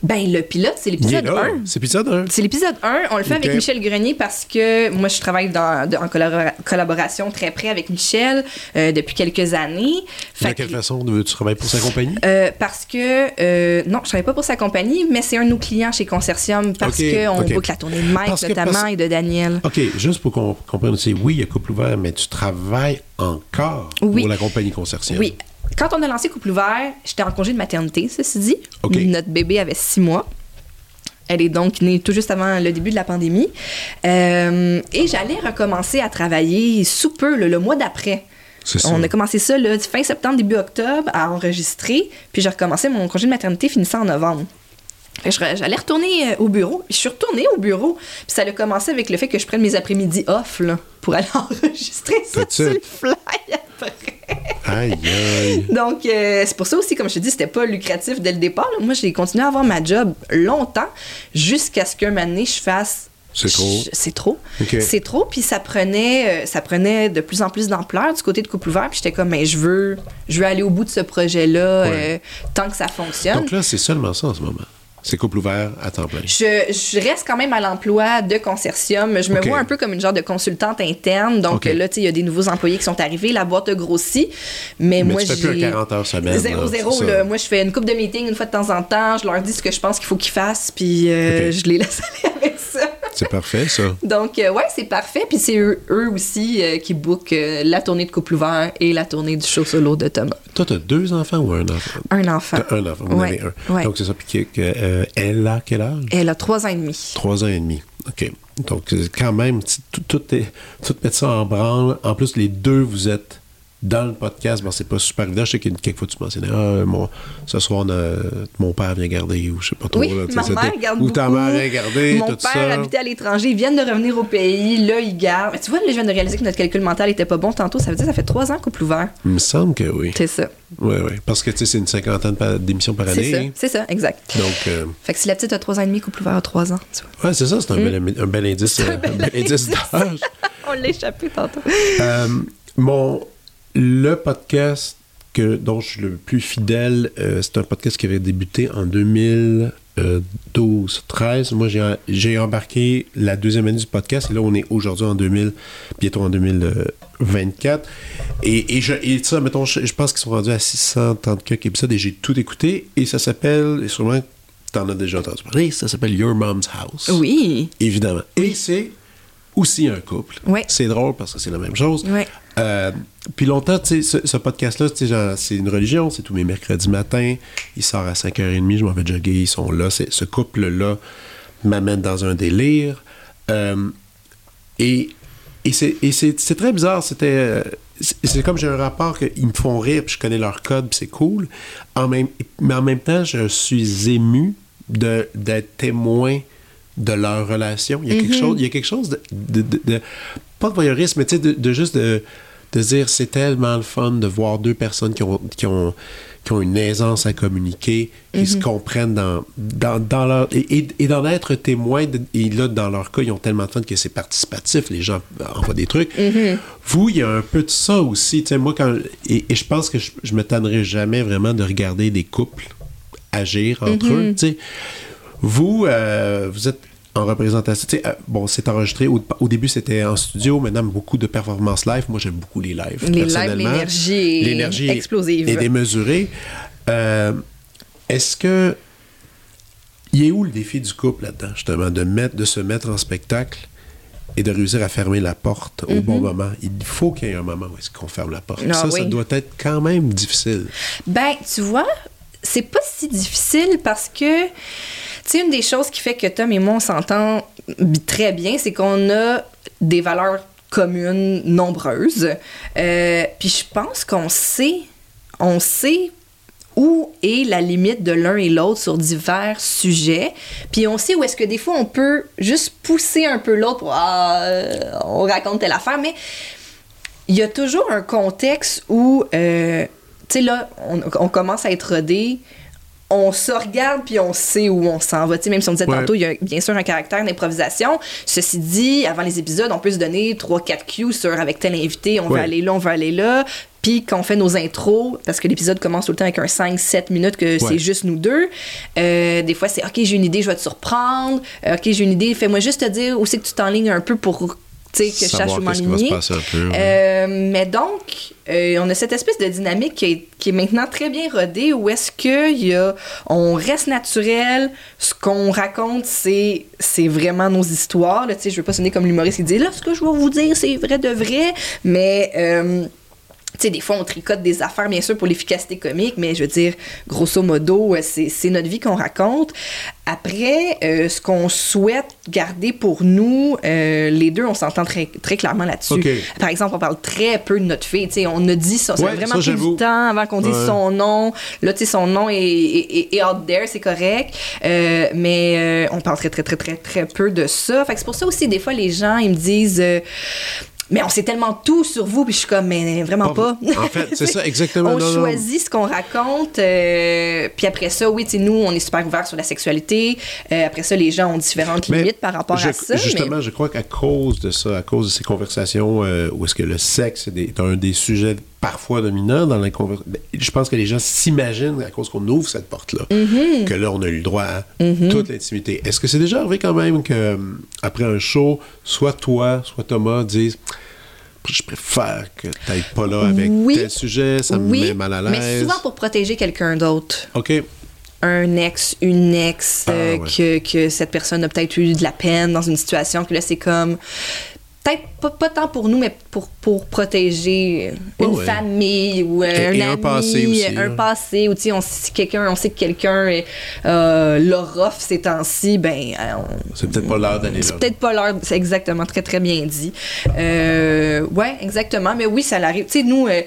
Ben, le pilote, c'est l'épisode là. 1. C'est épisode 1. C'est l'épisode 1. On le fait avec Michel Grenier parce que moi, je travaille dans, de- en collabora- collaboration très près avec Michel euh, depuis quelques années. De quelle que- façon tu travailles pour sa compagnie? Euh, parce que, euh, non, je travaille pas pour sa compagnie, mais c'est un de nos clients chez Consortium parce qu'on ok. boucle la tournée de Mike, Parce notamment, parce- et de Daniel. OK, juste pour qu'on comprenne aussi, oui, il y a couple ouvert, mais tu travailles encore Oui. pour la compagnie consortium. Oui. Quand on a lancé Couple ouvert, j'étais en congé de maternité, ceci dit. Notre bébé avait six mois. Elle est donc née tout juste avant le début de la pandémie. Euh, et j'allais recommencer à travailler sous peu, le, le mois d'après. On a commencé ça là, fin septembre, début octobre à enregistrer. Puis j'ai recommencé mon congé de maternité finissant en novembre. J'allais retourner euh, au bureau. Je suis retournée au bureau. Puis ça a commencé avec le fait que je prenne mes après-midi off là, pour aller enregistrer ça sur le fly après. Aïe, aïe. Donc, euh, c'est pour ça aussi, comme je te dis, c'était pas lucratif dès le départ. là. Moi, j'ai continué à avoir ma job longtemps jusqu'à ce qu'un moment donné, je fasse. C'est trop. C'est trop. C'est trop. Puis ça prenait, euh, ça prenait de plus en plus d'ampleur du côté de Couple Ouvert. Puis j'étais comme, mais je veux, je veux aller au bout de ce projet-là Ouais. euh, tant que ça fonctionne. Donc là, c'est seulement ça en ce moment. C'est couple ouvert à temps plein. Je, je reste quand même à l'emploi de Consortium. Je me vois un peu comme une genre de consultante interne. Donc là, tu sais, il y a des nouveaux employés qui sont arrivés, la boîte a grossi. Mais, Mais moi, fais plus un j'ai. 40 heures semaine. Zéro, là, zéro. là. Moi, je fais une coupe de meeting une fois de temps en temps. Je leur dis ce que je pense qu'il faut qu'ils fassent, puis euh, je les laisse aller avec ça. C'est parfait, ça. Donc, euh, ouais, c'est parfait. Puis c'est eux, eux aussi euh, qui bookent euh, la tournée de couple ouvert et la tournée du show solo de Thomas. Toi, t'as deux enfants ou un enfant? Un enfant. T'as un enfant, vous en Ouais, avez un. ouais. Donc, c'est ça. Puis elle a quel âge? Elle a trois ans et demi. Trois ans et demi. OK. Donc, quand même, tout, tout, est, tout mettre ça en branle. En plus, les deux, vous êtes dans le podcast. Bon, c'est pas super évident. Je sais qu'il y a quelques fois, tu mentionnais, ah, mon, ce soir, on a- mon père vient garder, ou je sais pas trop. Oui, là, ma mère garde Ou ta mère vient garder, Mon tout père ça. habitait à l'étranger, ils viennent de revenir au pays, là, ils gardent. Mais tu vois, là, je viens de réaliser que notre calcul mental était pas bon tantôt. Ça veut dire que ça fait trois ans couple ouvert. Il me semble que oui. C'est ça. Oui, oui. Parce que, tu sais, c'est une cinquantaine d'émissions par C'est ça. année. C'est ça, exact. Donc, euh, Fait que si la petite a trois ans et demi, couple ouvert a trois ans. Tu vois. ouais, c'est ça, c'est un, bel, un bel indice. C'est un euh, bel un bel indice indice. d'âge. On l'a échappé tantôt. Euh, mon, le podcast que, dont je suis le plus fidèle, euh, c'est un podcast qui avait débuté en 2012-13. Moi, j'ai, embarqué la deuxième année du podcast et là, on est aujourd'hui en 2000, bientôt en 2024. Et, et, je, et ça, mettons, je, je pense qu'ils sont rendus à 630 quelques épisodes et j'ai tout écouté et ça s'appelle, et sûrement, t'en as déjà entendu parler, ça s'appelle Your Mom's House. Oui. Évidemment. Et c'est aussi un couple. Ouais. C'est drôle parce que c'est la même chose. Ouais. Euh, puis longtemps, ce, ce podcast-là, c'est une religion, c'est tous mes mercredis matins. Il sort à 5h30, je m'en vais jogger, ils sont là. Ce couple-là m'amène dans un délire. Euh, et et c'est très bizarre. C'était. c'est comme j'ai un rapport qu'ils me font rire, puis je connais leur code, puis c'est cool. En même, mais en même temps, je suis ému d'être témoin de leur relation. Il y a quelque chose, il y a quelque chose de, de- de- de- pas de voyeurisme, mais tu sais, de, juste de, de dire c'est tellement le fun de voir deux personnes qui ont, qui ont, qui ont une aisance à communiquer, qui se comprennent dans, dans, dans leur. Et, et- et d'en être témoin, et là, dans leur cas, ils ont tellement de fun que c'est participatif, les gens envoient des trucs. Vous, il y a un peu de ça aussi. Tu sais, moi, quand. Et, et je pense que je, je me tannerai jamais vraiment de regarder des couples agir entre eux. tu sais. Vous, euh, vous êtes en représentation. tu sais, euh, bon, c'est enregistré. Au, au début, c'était en studio. Maintenant, beaucoup de performances live. Moi, j'aime beaucoup les lives. Les lives, personnellement. l'énergie L'énergie explosive. est démesurée. Euh, Est-ce que. Il est où le défi du couple là-dedans, justement, de, mettre, de se mettre en spectacle et de réussir à fermer la porte au bon moment? Il faut qu'il y ait un moment où est-ce qu'on ferme la porte. Ah ça, ça doit être quand même difficile. Ben, tu vois, c'est pas si difficile parce que, tu une des choses qui fait que Tom et moi, on s'entend très bien, c'est qu'on a des valeurs communes nombreuses. Euh, Puis je pense qu'on sait, on sait où est la limite de l'un et l'autre sur divers sujets. Puis on sait où est-ce que des fois on peut juste pousser un peu l'autre pour ah, euh, on raconte telle affaire, mais il y a toujours un contexte où, euh, tu sais, là, on, on commence à être rodé, on se regarde puis on sait où on s'en va. Tu sais, même si on disait Ouais. tantôt, il y a bien sûr un caractère d'improvisation. Ceci dit, avant les épisodes, on peut se donner 3-4 cues sur avec tel invité, on Ouais. veut aller là, on veut aller là. Puis quand on fait nos intros, parce que l'épisode commence tout le temps avec un 5-7 minutes que c'est juste nous deux, euh, des fois c'est OK, j'ai une idée, je vais te surprendre. Euh, OK, j'ai une idée, fais-moi juste te dire où c'est que tu t'enlignes un peu pour que je où passer peu. ouais. Euh, mais donc, euh, on a cette espèce de dynamique qui est, qui est maintenant très bien rodée où est-ce que y a, on reste naturel, ce qu'on raconte, c'est, c'est vraiment nos histoires. Là, tu sais, je veux pas sonner comme l'humoriste qui dit là, ce que je vais vous dire, c'est vrai de vrai, mais. euh, sais, des fois, on tricote des affaires, bien sûr, pour l'efficacité comique, mais je veux dire, grosso modo, euh, c'est notre vie qu'on raconte. Après, euh, ce qu'on souhaite garder pour nous, euh, les deux, on s'entend très, très clairement là-dessus. Par exemple, on parle très peu de notre fille. Tu sais, on a dit ça. Ça Ouais, a vraiment ça, pris du temps avant qu'on dise Ouais. son nom. Là, tu sais, son nom est, est, est- est out there, c'est correct. Euh, mais on parle très, très, très, très, très peu de ça. Fait c'est pour ça aussi, des fois, les gens, ils me disent... mais on sait tellement tout sur vous, puis je suis comme, mais vraiment pas. En fait, c'est ça, exactement. on non, non. choisit ce qu'on raconte, euh, puis après ça, oui, tu sais, nous, on est super ouverts sur la sexualité. Euh, après ça, les gens ont différentes Mais limites par rapport je- à ça. Justement, mais... je crois qu'à cause de ça, à cause de ces conversations euh, où est-ce que le sexe est, des- est un des sujets parfois dominants dans les conversations, je pense que les gens s'imaginent à cause qu'on ouvre cette porte-là, Mm-hmm. que là, on a eu le droit à toute l'intimité. Est-ce que c'est déjà arrivé quand même que euh, après un show, soit toi, soit Thomas disent je préfère que tu n'ailles pas là avec Oui. tel sujet, ça me oui, met mal à mais l'aise. souvent pour protéger quelqu'un d'autre. OK. un ex, une ex, Ah, euh, ouais. que, que cette personne a peut-être eu de la peine dans une situation, que là, c'est comme. Peut-être pas, pas tant pour nous, mais pour, pour protéger une ouais. famille ou euh, un et un ami, passé aussi, un passé, ou on, si quelqu'un, on sait que quelqu'un est euh, l'a rough ces temps-ci, ben, euh, on- C'est peut-être pas l'heure d'aller c'est peut-être pas l'heure, c'est exactement, très très bien dit. Euh, ouais, exactement, mais oui, ça l'arrive. Tu sais, nous, euh,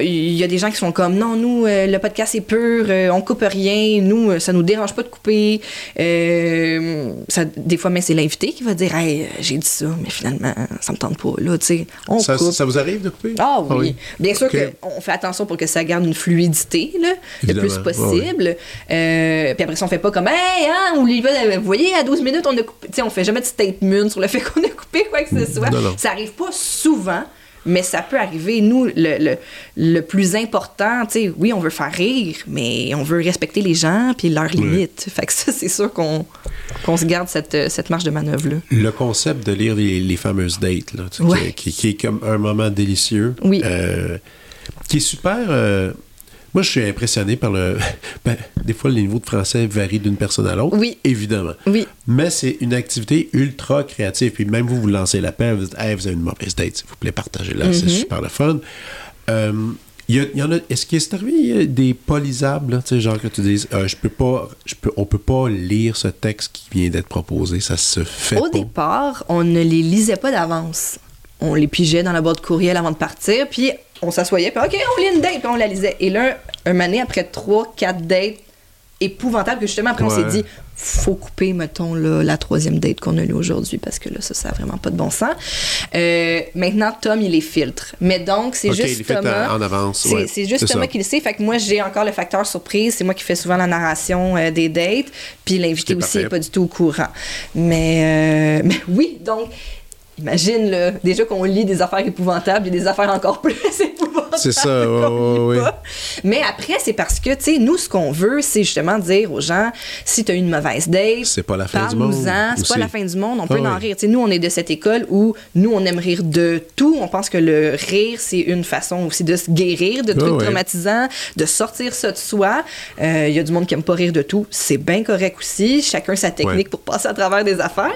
il y a des gens qui sont comme, non, nous, euh, le podcast est pur, euh, on coupe rien, nous, euh, ça nous dérange pas de couper. Euh, ça, des fois, mais c'est l'invité qui va dire, hey, euh, j'ai dit ça, mais finalement, ça me tente pas, là, tu sais, on Ça, coupe. ça vous arrive de couper? Ah oui. Bien sûr Ok. qu'on fait attention pour que ça garde une fluidité là, le plus possible. Euh, puis après ça, on fait pas comme Hey, hein, on lui va, vous voyez, à 12 minutes, on a coupé. Tu sais, on fait jamais de statement sur le fait qu'on a coupé quoi que ce soit. Non, non. Ça arrive pas souvent. Mais ça peut arriver. Nous, le, le, le plus important, tu sais, oui, on veut faire rire, mais on veut respecter les gens puis leurs limites. Fait que ça, c'est sûr qu'on se garde cette, cette marge de manœuvre-là. Le concept de lire les, les fameuses dates, là, Ouais. qui, qui est comme un moment délicieux. Oui. euh, qui est super. euh, moi, je suis impressionné par le. Ben, des fois, le niveau de français varie d'une personne à l'autre. Oui. Évidemment. Oui. Mais c'est une activité ultra créative. Puis même vous, vous lancez l'appel, vous dites, hey, vous avez une mauvaise date, s'il vous plaît, partagez-la. C'est Mm-hmm. super le fun. Euh, il y, a- il y en a, est-ce qu'il est arrivé euh, des tu sais, genre que tu dises, euh, je peux pas, je peux, on peut pas lire ce texte qui vient d'être proposé, ça se fait Au pas? départ, on ne les lisait pas d'avance. On les pigeait dans la boîte courriel avant de partir, puis on s'assoyait, puis OK, on lit une date, puis on la lisait. Et là, un donné, après trois, quatre dates épouvantables, que justement, après, on s'est dit, faut couper, mettons, là, la troisième date qu'on a lue aujourd'hui, parce que là, ça, ça a vraiment pas de bon sens. Euh, maintenant, Tom, il les filtre. Mais donc, c'est Ok, il juste Thomas. en- avance, C'est ouais, c'est juste Thomas ça. qui le sait. Fait que moi, j'ai encore le facteur surprise. C'est moi qui fais souvent la narration euh, des dates. Puis l'invité aussi n'est pas du tout au courant. Mais, euh, mais oui, donc, imagine, là, déjà qu'on lit des affaires épouvantables et des affaires encore plus épouvantables. C'est ça, ouais. pas. Mais après, c'est parce que, tu sais, nous, ce qu'on veut, c'est justement dire aux gens, si tu as eu une mauvaise date, C'est pas la fin du monde. C'est pas la fin du monde, on peut Ah en ouais. rire. Tu sais, nous, on est de cette école où nous, on aime rire de tout. On pense que le rire, c'est une façon aussi de se guérir de trucs Ah ouais. traumatisants, de sortir ça de soi. Il y a du monde qui aime pas rire de tout. C'est bien correct aussi. Chacun sa technique Ouais. pour passer à travers des affaires.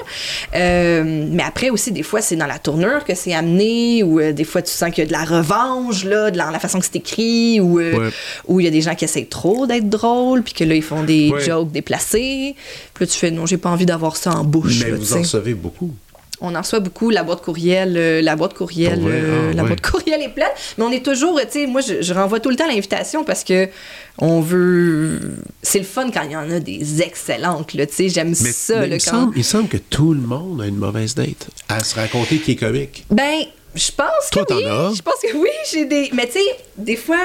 Euh, mais après aussi, des fois, c'est dans la tournure que c'est amené ou euh, des fois, tu sens qu'il y a de la revanche, là, de la, la façon que c'est écrit ou euh, Ouais. où il y a des gens qui essayent trop d'être drôles puis que là, ils font des Ouais. jokes déplacés. Puis là, tu fais non, j'ai pas envie d'avoir ça en bouche. Mais là, vous en recevez beaucoup. On en reçoit beaucoup, la boîte courriel, euh, la boîte courriel, vrai? euh, Ah, la ouais. boîte courriel est pleine. Mais on est toujours, tu sais, moi, je, je renvoie tout le temps l'invitation parce que on veut. C'est le fun quand il y en a des excellentes, là, tu sais, j'aime ça, mais là, il, quand. semble, il semble que tout le monde a une mauvaise date. À se raconter qui est comique. Ben, je pense Toi, que oui. t'en as? Je pense que oui, j'ai des. Mais tu sais, des fois,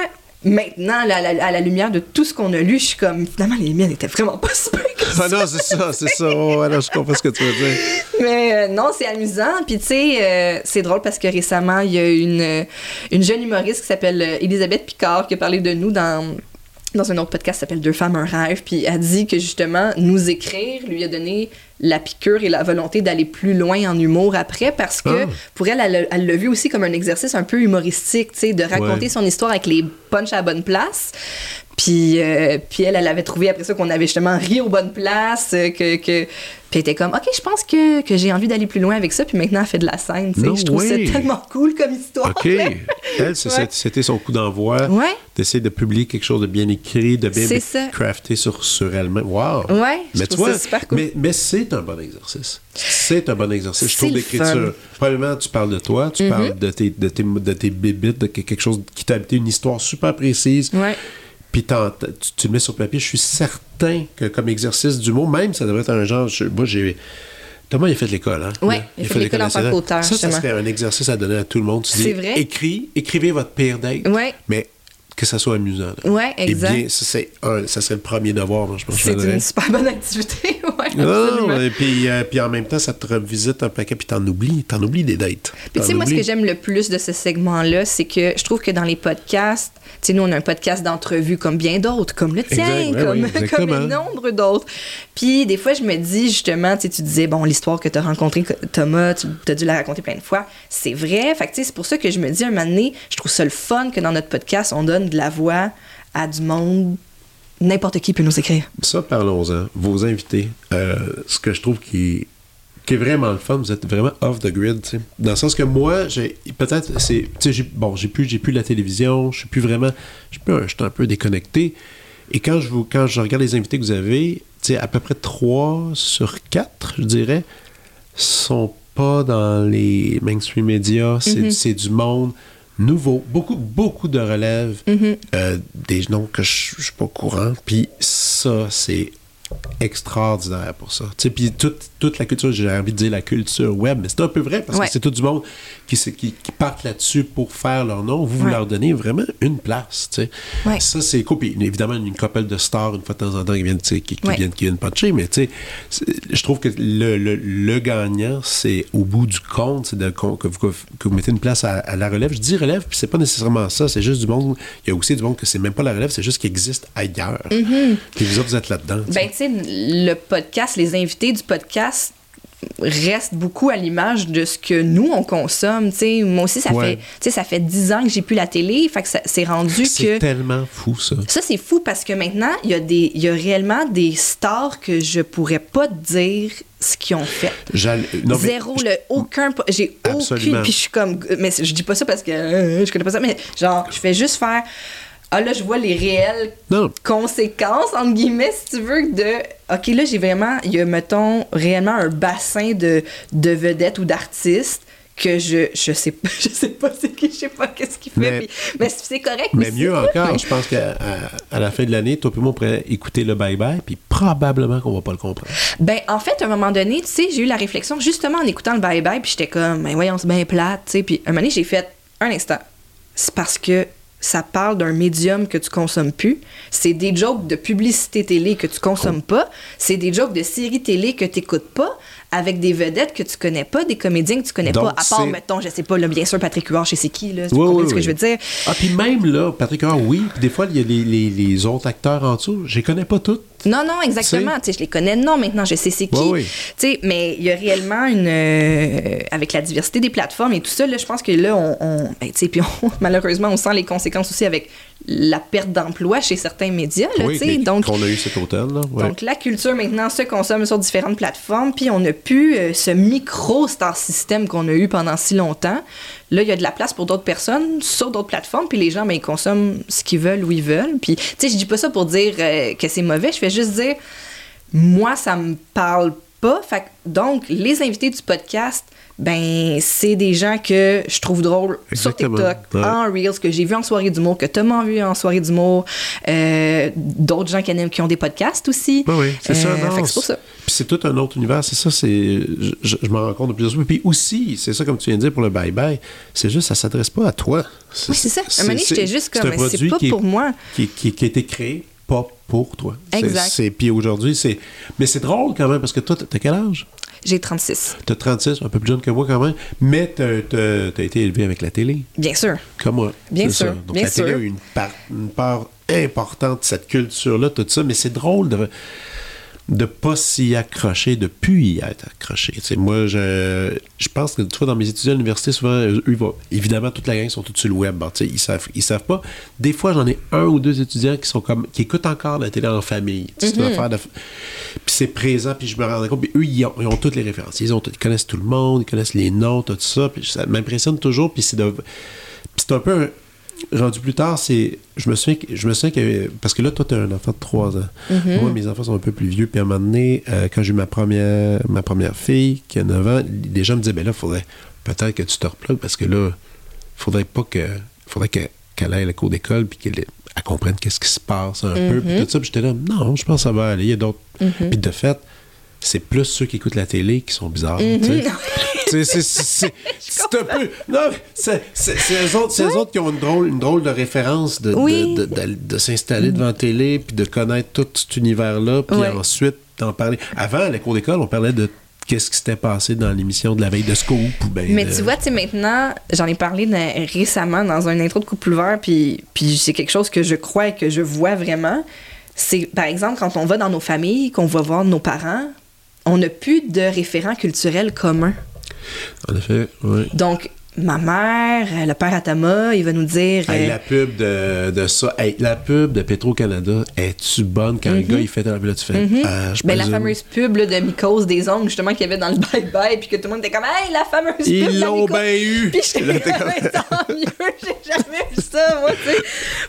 maintenant, là, à, la, à la lumière de tout ce qu'on a lu, je suis comme, finalement, les miennes étaient vraiment pas super ah non, c'est ça, c'est ça. Oh, alors, je comprends ce que tu veux dire. Mais euh, non, c'est amusant. Puis tu sais, euh, c'est drôle parce que récemment, il y a une, une jeune humoriste qui s'appelle euh, Elisabeth Picard qui a parlé de nous dans dans un autre podcast qui s'appelle Deux femmes, un rêve, puis elle dit que justement, nous écrire lui a donné la piqûre et la volonté d'aller plus loin en humour après, parce que Ah. pour elle, elle elle l'a vu aussi comme un exercice un peu humoristique, tu sais, de raconter Ouais. son histoire avec les punchs à la bonne place. Puis, euh, puis elle, elle avait trouvé après ça qu'on avait justement ri aux bonnes places, euh, que, que... Puis elle était comme, OK, je pense que, que j'ai envie d'aller plus loin avec ça, puis maintenant elle fait de la scène. No Je trouve ça tellement cool comme histoire. OK. Elle, Ouais. c'était son coup d'envoi. Ouais. D'essayer de publier quelque chose de bien écrit, de bien crafté sur, sur elle-même. Wow! Ouais, je mais tu trouve vois, ça super cool. mais, mais c'est un bon exercice. C'est un bon exercice, je trouve, d'écriture. Mm-hmm. Premièrement, tu parles de toi, tu parles de tes, de, tes, de tes bébites, de quelque chose qui t'a habité une histoire super précise. Ouais. Puis tu, tu le mets sur papier. Je suis certain que comme exercice d'humour, même, ça devrait être un genre. je- moi, j'ai. Thomas, il a fait l'école, hein? Ouais, il a fait l'école en tant qu'auteur, Ça, ça serait un exercice à donner à tout le monde. Tu dis, C'est vrai. Écris, écrivez votre pire date, Ouais. mais que ça soit amusant. là. Ouais, exact. Et bien, ça, c'est un- ça serait le premier devoir, moi, je pense. C'est une super bonne activité, ouais, Non, absolument. et puis, euh, puis en même temps, ça te revisite un paquet, puis t'en oublies, t'en oublies des dates. Puis tu sais, moi, ce que j'aime le plus de ce segment-là, c'est que je trouve que dans les podcasts, tu sais, nous, on a un podcast d'entrevue comme bien d'autres, comme le tien, Exact, comme, ouais, comme nombre d'autres. Puis des fois, je me dis, justement, tu sais, tu disais, bon, l'histoire que tu as rencontré Thomas, tu as dû la raconter plein de fois. C'est vrai. Fait que, tu sais, c'est pour ça que je me dis, un moment donné, je trouve ça le fun que dans notre podcast, on donne de la voix à du monde. N'importe qui peut nous écrire. Ça, parlons-en. Vos invités, euh, ce que je trouve qui, qui est vraiment le fun, vous êtes vraiment off the grid. Dans le sens que moi, j'ai peut-être, c'est, j'ai- bon, j'ai plus, j'ai plus la télévision, je suis plus vraiment, je suis un, peu déconnecté. Et quand je vous, quand je regarde les invités que vous avez, tu à peu près 3 sur 4, je dirais, sont pas dans les mainstream médias. C'est, c'est du monde nouveau. Beaucoup, beaucoup de relèves. euh, des noms que je je suis pas au courant. Puis ça, c'est extraordinaire pour ça. Tu sais, puis toute, toute la culture, j'ai envie de dire la culture web, mais c'est un peu vrai parce Ouais. que c'est tout du monde qui, qui, qui partent là-dessus pour faire leur nom. Vous, vous Ouais. leur donnez vraiment une place. Tu sais. Ouais. Ça, c'est cool. Puis évidemment, une couple de stars, une fois de temps en temps, qui viennent, qui, qui viennent, qui viennent puncher, mais tu sais, je trouve que le, le- le gagnant, c'est au bout du compte, c'est de- que, vous, que vous mettez une place à, à la relève. Je dis relève, puis c'est pas nécessairement ça, c'est juste du monde. Il y a aussi du monde que c'est même pas la relève, c'est juste qu'il existe ailleurs. Puis vous autres, vous êtes là-dedans. Ben, tu sais, le podcast, les invités du podcast restent beaucoup à l'image de ce que nous, on consomme. moi aussi, ça, Ouais. fait, ça fait 10 ans que j'ai plus la télé. Fait que ça- c'est rendu c'est que... tellement fou, ça. Ça, c'est fou parce que maintenant, il y, a des- il y a réellement des stars que je pourrais pas te dire ce qu'ils ont fait. Non, Zéro, le, aucun. J'ai aucune. Puis je suis comme. Mais je dis pas ça parce que euh, je connais pas ça, mais genre, je fais juste faire. Ah là, je vois les réelles Non. conséquences, entre guillemets, si tu veux, de. OK, là, j'ai vraiment. Il y a, mettons, réellement un bassin de, de vedettes ou d'artistes que je, je sais pas, je sais pas c'est qui, je sais pas qu'est-ce qu'il fait. Mais- puis- mais c'est correct. Mais mieux encore, je pense qu'à à- à la fin de l'année, toi et moi, on pourrait écouter le bye-bye, puis probablement qu'on va pas le comprendre. Ben, en fait, à un moment donné, tu sais, j'ai eu la réflexion justement en écoutant le bye-bye, puis j'étais comme, ben voyons, c'est bien plate, tu sais. Puis un moment donné, j'ai fait un instant. C'est parce que ça parle d'un médium que tu consommes plus. C'est des jokes de publicité télé que tu consommes pas. C'est des jokes de séries télé que tu n'écoutes pas avec des vedettes que tu connais pas, des comédiens que tu connais Donc, pas. À part, mettons, je sais pas, là, bien sûr, Patrick Huard, je sais qui, là. Tu Oui, comprends oui, ce que oui. je veux dire? Ah, puis même là, Patrick Huard, oui, puis des fois, il y a les, les- les autres acteurs en dessous, je les connais pas tous. Non, non, exactement. Tu sais, je les connais, non, maintenant, je sais c'est qui. Oui. Tu sais, mais il y a réellement une. euh, avec la diversité des plateformes et tout ça, là, je pense que là, on. on- ben, tu sais, puis on- malheureusement, on sent les conséquences aussi avec la perte d'emploi chez certains médias, là, oui, tu sais. les- Donc, qu'on a eu cet automne. Là. ouais. donc, la culture maintenant se consomme sur différentes plateformes, puis on n'a plus euh, ce micro-star système qu'on a eu pendant si longtemps. Là, il y a de la place pour d'autres personnes sur d'autres plateformes, puis les gens, ben, ils consomment ce qu'ils veulent où ils veulent. Puis, tu sais, je dis pas ça pour dire euh, que c'est mauvais, je fais juste dire, moi, ça me parle pas. Fait que, donc, les invités du podcast, ben, c'est des gens que je trouve drôles Exactement. sur TikTok, Ouais. en Reels, que j'ai vu en soirée d'humour, que Thomas a vu en soirée d'humour, euh, d'autres gens qui, aiment- qui ont des podcasts aussi. Oui, oui, c'est ça. Euh, c'est pour ça. Puis c'est tout un autre univers, c'est ça, c'est. Je, m'en rends compte de plus en plus. Puis aussi, c'est ça, comme tu viens de dire pour le bye-bye, c'est juste, ça s'adresse pas à toi. Oui, c'est ça. À un moment donné, j'étais juste comme, c'est pas qui est- pour moi. Qui, qui- qui a été créé pas pour toi. Exact. c'est- Puis aujourd'hui, c'est. Mais c'est drôle quand même, parce que toi, t'as quel âge? J'ai 36. T'as 36, un peu plus jeune que moi quand même, mais t'as été élevé avec la télé, Bien sûr. comme moi. Bien sûr, ça. Donc bien la télé a eu une part, une part importante de cette culture-là, tout ça, mais c'est drôle de de pas s'y accrocher, de plus y être accroché. Moi, je, je pense que tu vois, dans mes étudiants à l'université, souvent, eux, ils vont- évidemment, toute la gang sont tous sur le web. Bon, ils savent, ils savent pas. Des fois, j'en ai un ou deux étudiants qui sont comme qui écoutent encore la télé en famille. Une affaire de. Puis c'est présent, puis je me rends compte. Puis eux, ils ont, ils ont toutes les références. Ils, ont, ils connaissent tout le monde, ils connaissent les noms, tout ça. Puis ça m'impressionne toujours. Puis c'est de. C'est un peu un- rendu plus tard, c'est. Je me souviens que. Je me souviens que. Parce que là, toi, tu as un enfant de 3 ans. Moi, mes enfants sont un peu plus vieux. Puis à un moment donné, euh, quand j'ai eu ma première, ma première fille, qui a 9 ans, les gens me disaient, ben là, faudrait peut-être que tu te replugues parce que là, faudrait pas que. faudrait que- qu'elle aille à la cour d'école puis qu'elle elle comprenne qu'est-ce qui se passe un peu. Puis tout ça. Puis j'étais là, non, je pense que ça va aller. Il y a d'autres. Puis de fait, c'est plus ceux qui écoutent la télé qui sont bizarres. sais. C'est- c'est- C'est c'est un peu. Non, c'est c'est- c'est eux autres, c'est eux autres qui ont une drôle, une drôle de référence de, de- Oui. de, de- de s'installer devant la télé puis de connaître tout cet univers-là, puis ensuite d'en parler. Avant, à la cour d'école, on parlait de qu'est-ce qui s'était passé dans l'émission de la veille de Scoop. Ou ben Mais tu vois, tu sais, maintenant, j'en ai parlé dans- récemment dans un intro de Couple ouvert, puis, puis c'est quelque chose que je crois et que je vois vraiment. C'est, par exemple, quand on va dans nos familles, qu'on va voir nos parents, on n'a plus de référents culturels communs. En effet, oui. Donc, ma mère, euh, le père Atama, il va nous dire... Hey, euh, la pub de, de ça, hey, la pub de Petro-Canada, es-tu bonne quand un gars il fait la pub là, tu fais. Ah, je ben, la fameuse pub là, de Mycose des ongles, justement, qu'il y avait dans le bye-bye, puis que tout le monde était comme, hey, la fameuse pub Ils de la l'ont bien eu! Puis Mais tant mieux, j'ai jamais vu ça, moi, tu sais.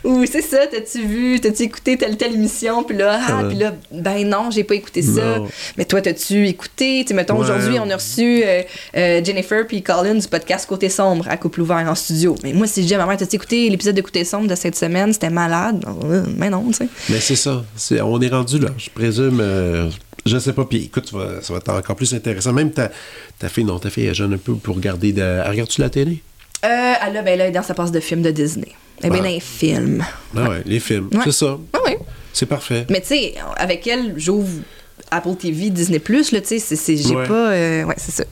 Ou c'est ça, t'as-tu vu, t'as-tu écouté telle telle émission, puis là, ah, Ouais. puis là, ben non, j'ai pas écouté ça. Non. Mais toi, t'as-tu écouté, tu sais, mettons, Ouais. aujourd'hui, on a reçu euh, euh, Jennifer puis Colin du podcast Côté Sombre à Couple Ouvert en studio. Mais moi, si je dis à ma mère, t'as-tu écouté l'épisode de Côté Sombre de cette semaine, c'était malade. Euh, Mais non, tu sais. Mais c'est ça. On est rendu là. Je présume. euh, je sais pas. Puis écoute, ça va être encore plus intéressant. Même ta, ta fille, non, ta fille est jeune un peu pour regarder. De, elle regarde-tu la télé? Euh, ah là, ben là, dans sa passe de films de Disney. Eh bien, Ah. dans les films. Ah ouais, les films. Ouais. C'est ça. Ah oui. C'est parfait. Mais tu sais, avec elle, j'ouvre Apple TV, Disney+, là, tu sais, c'est- c'est- j'ai Ouais. pas... euh, ouais, c'est ça.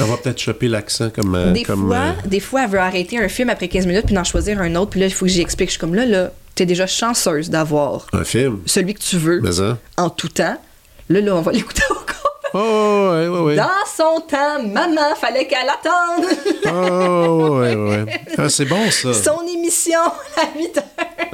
On va peut-être choper l'accent comme. euh, des, comme, fois, euh, des fois, elle veut arrêter un film après 15 minutes puis d'en choisir un autre, puis là, il faut que j'y explique. Je suis comme là, là, t'es déjà chanceuse d'avoir un film? celui que tu veux Mais ça. en tout temps. Là, là, on va l'écouter encore. Oh, ouais, ouais, ouais. Dans son temps, maman, fallait qu'elle attende Oh, ouais, ouais. Ah, c'est bon, ça. son émission à 8 heures.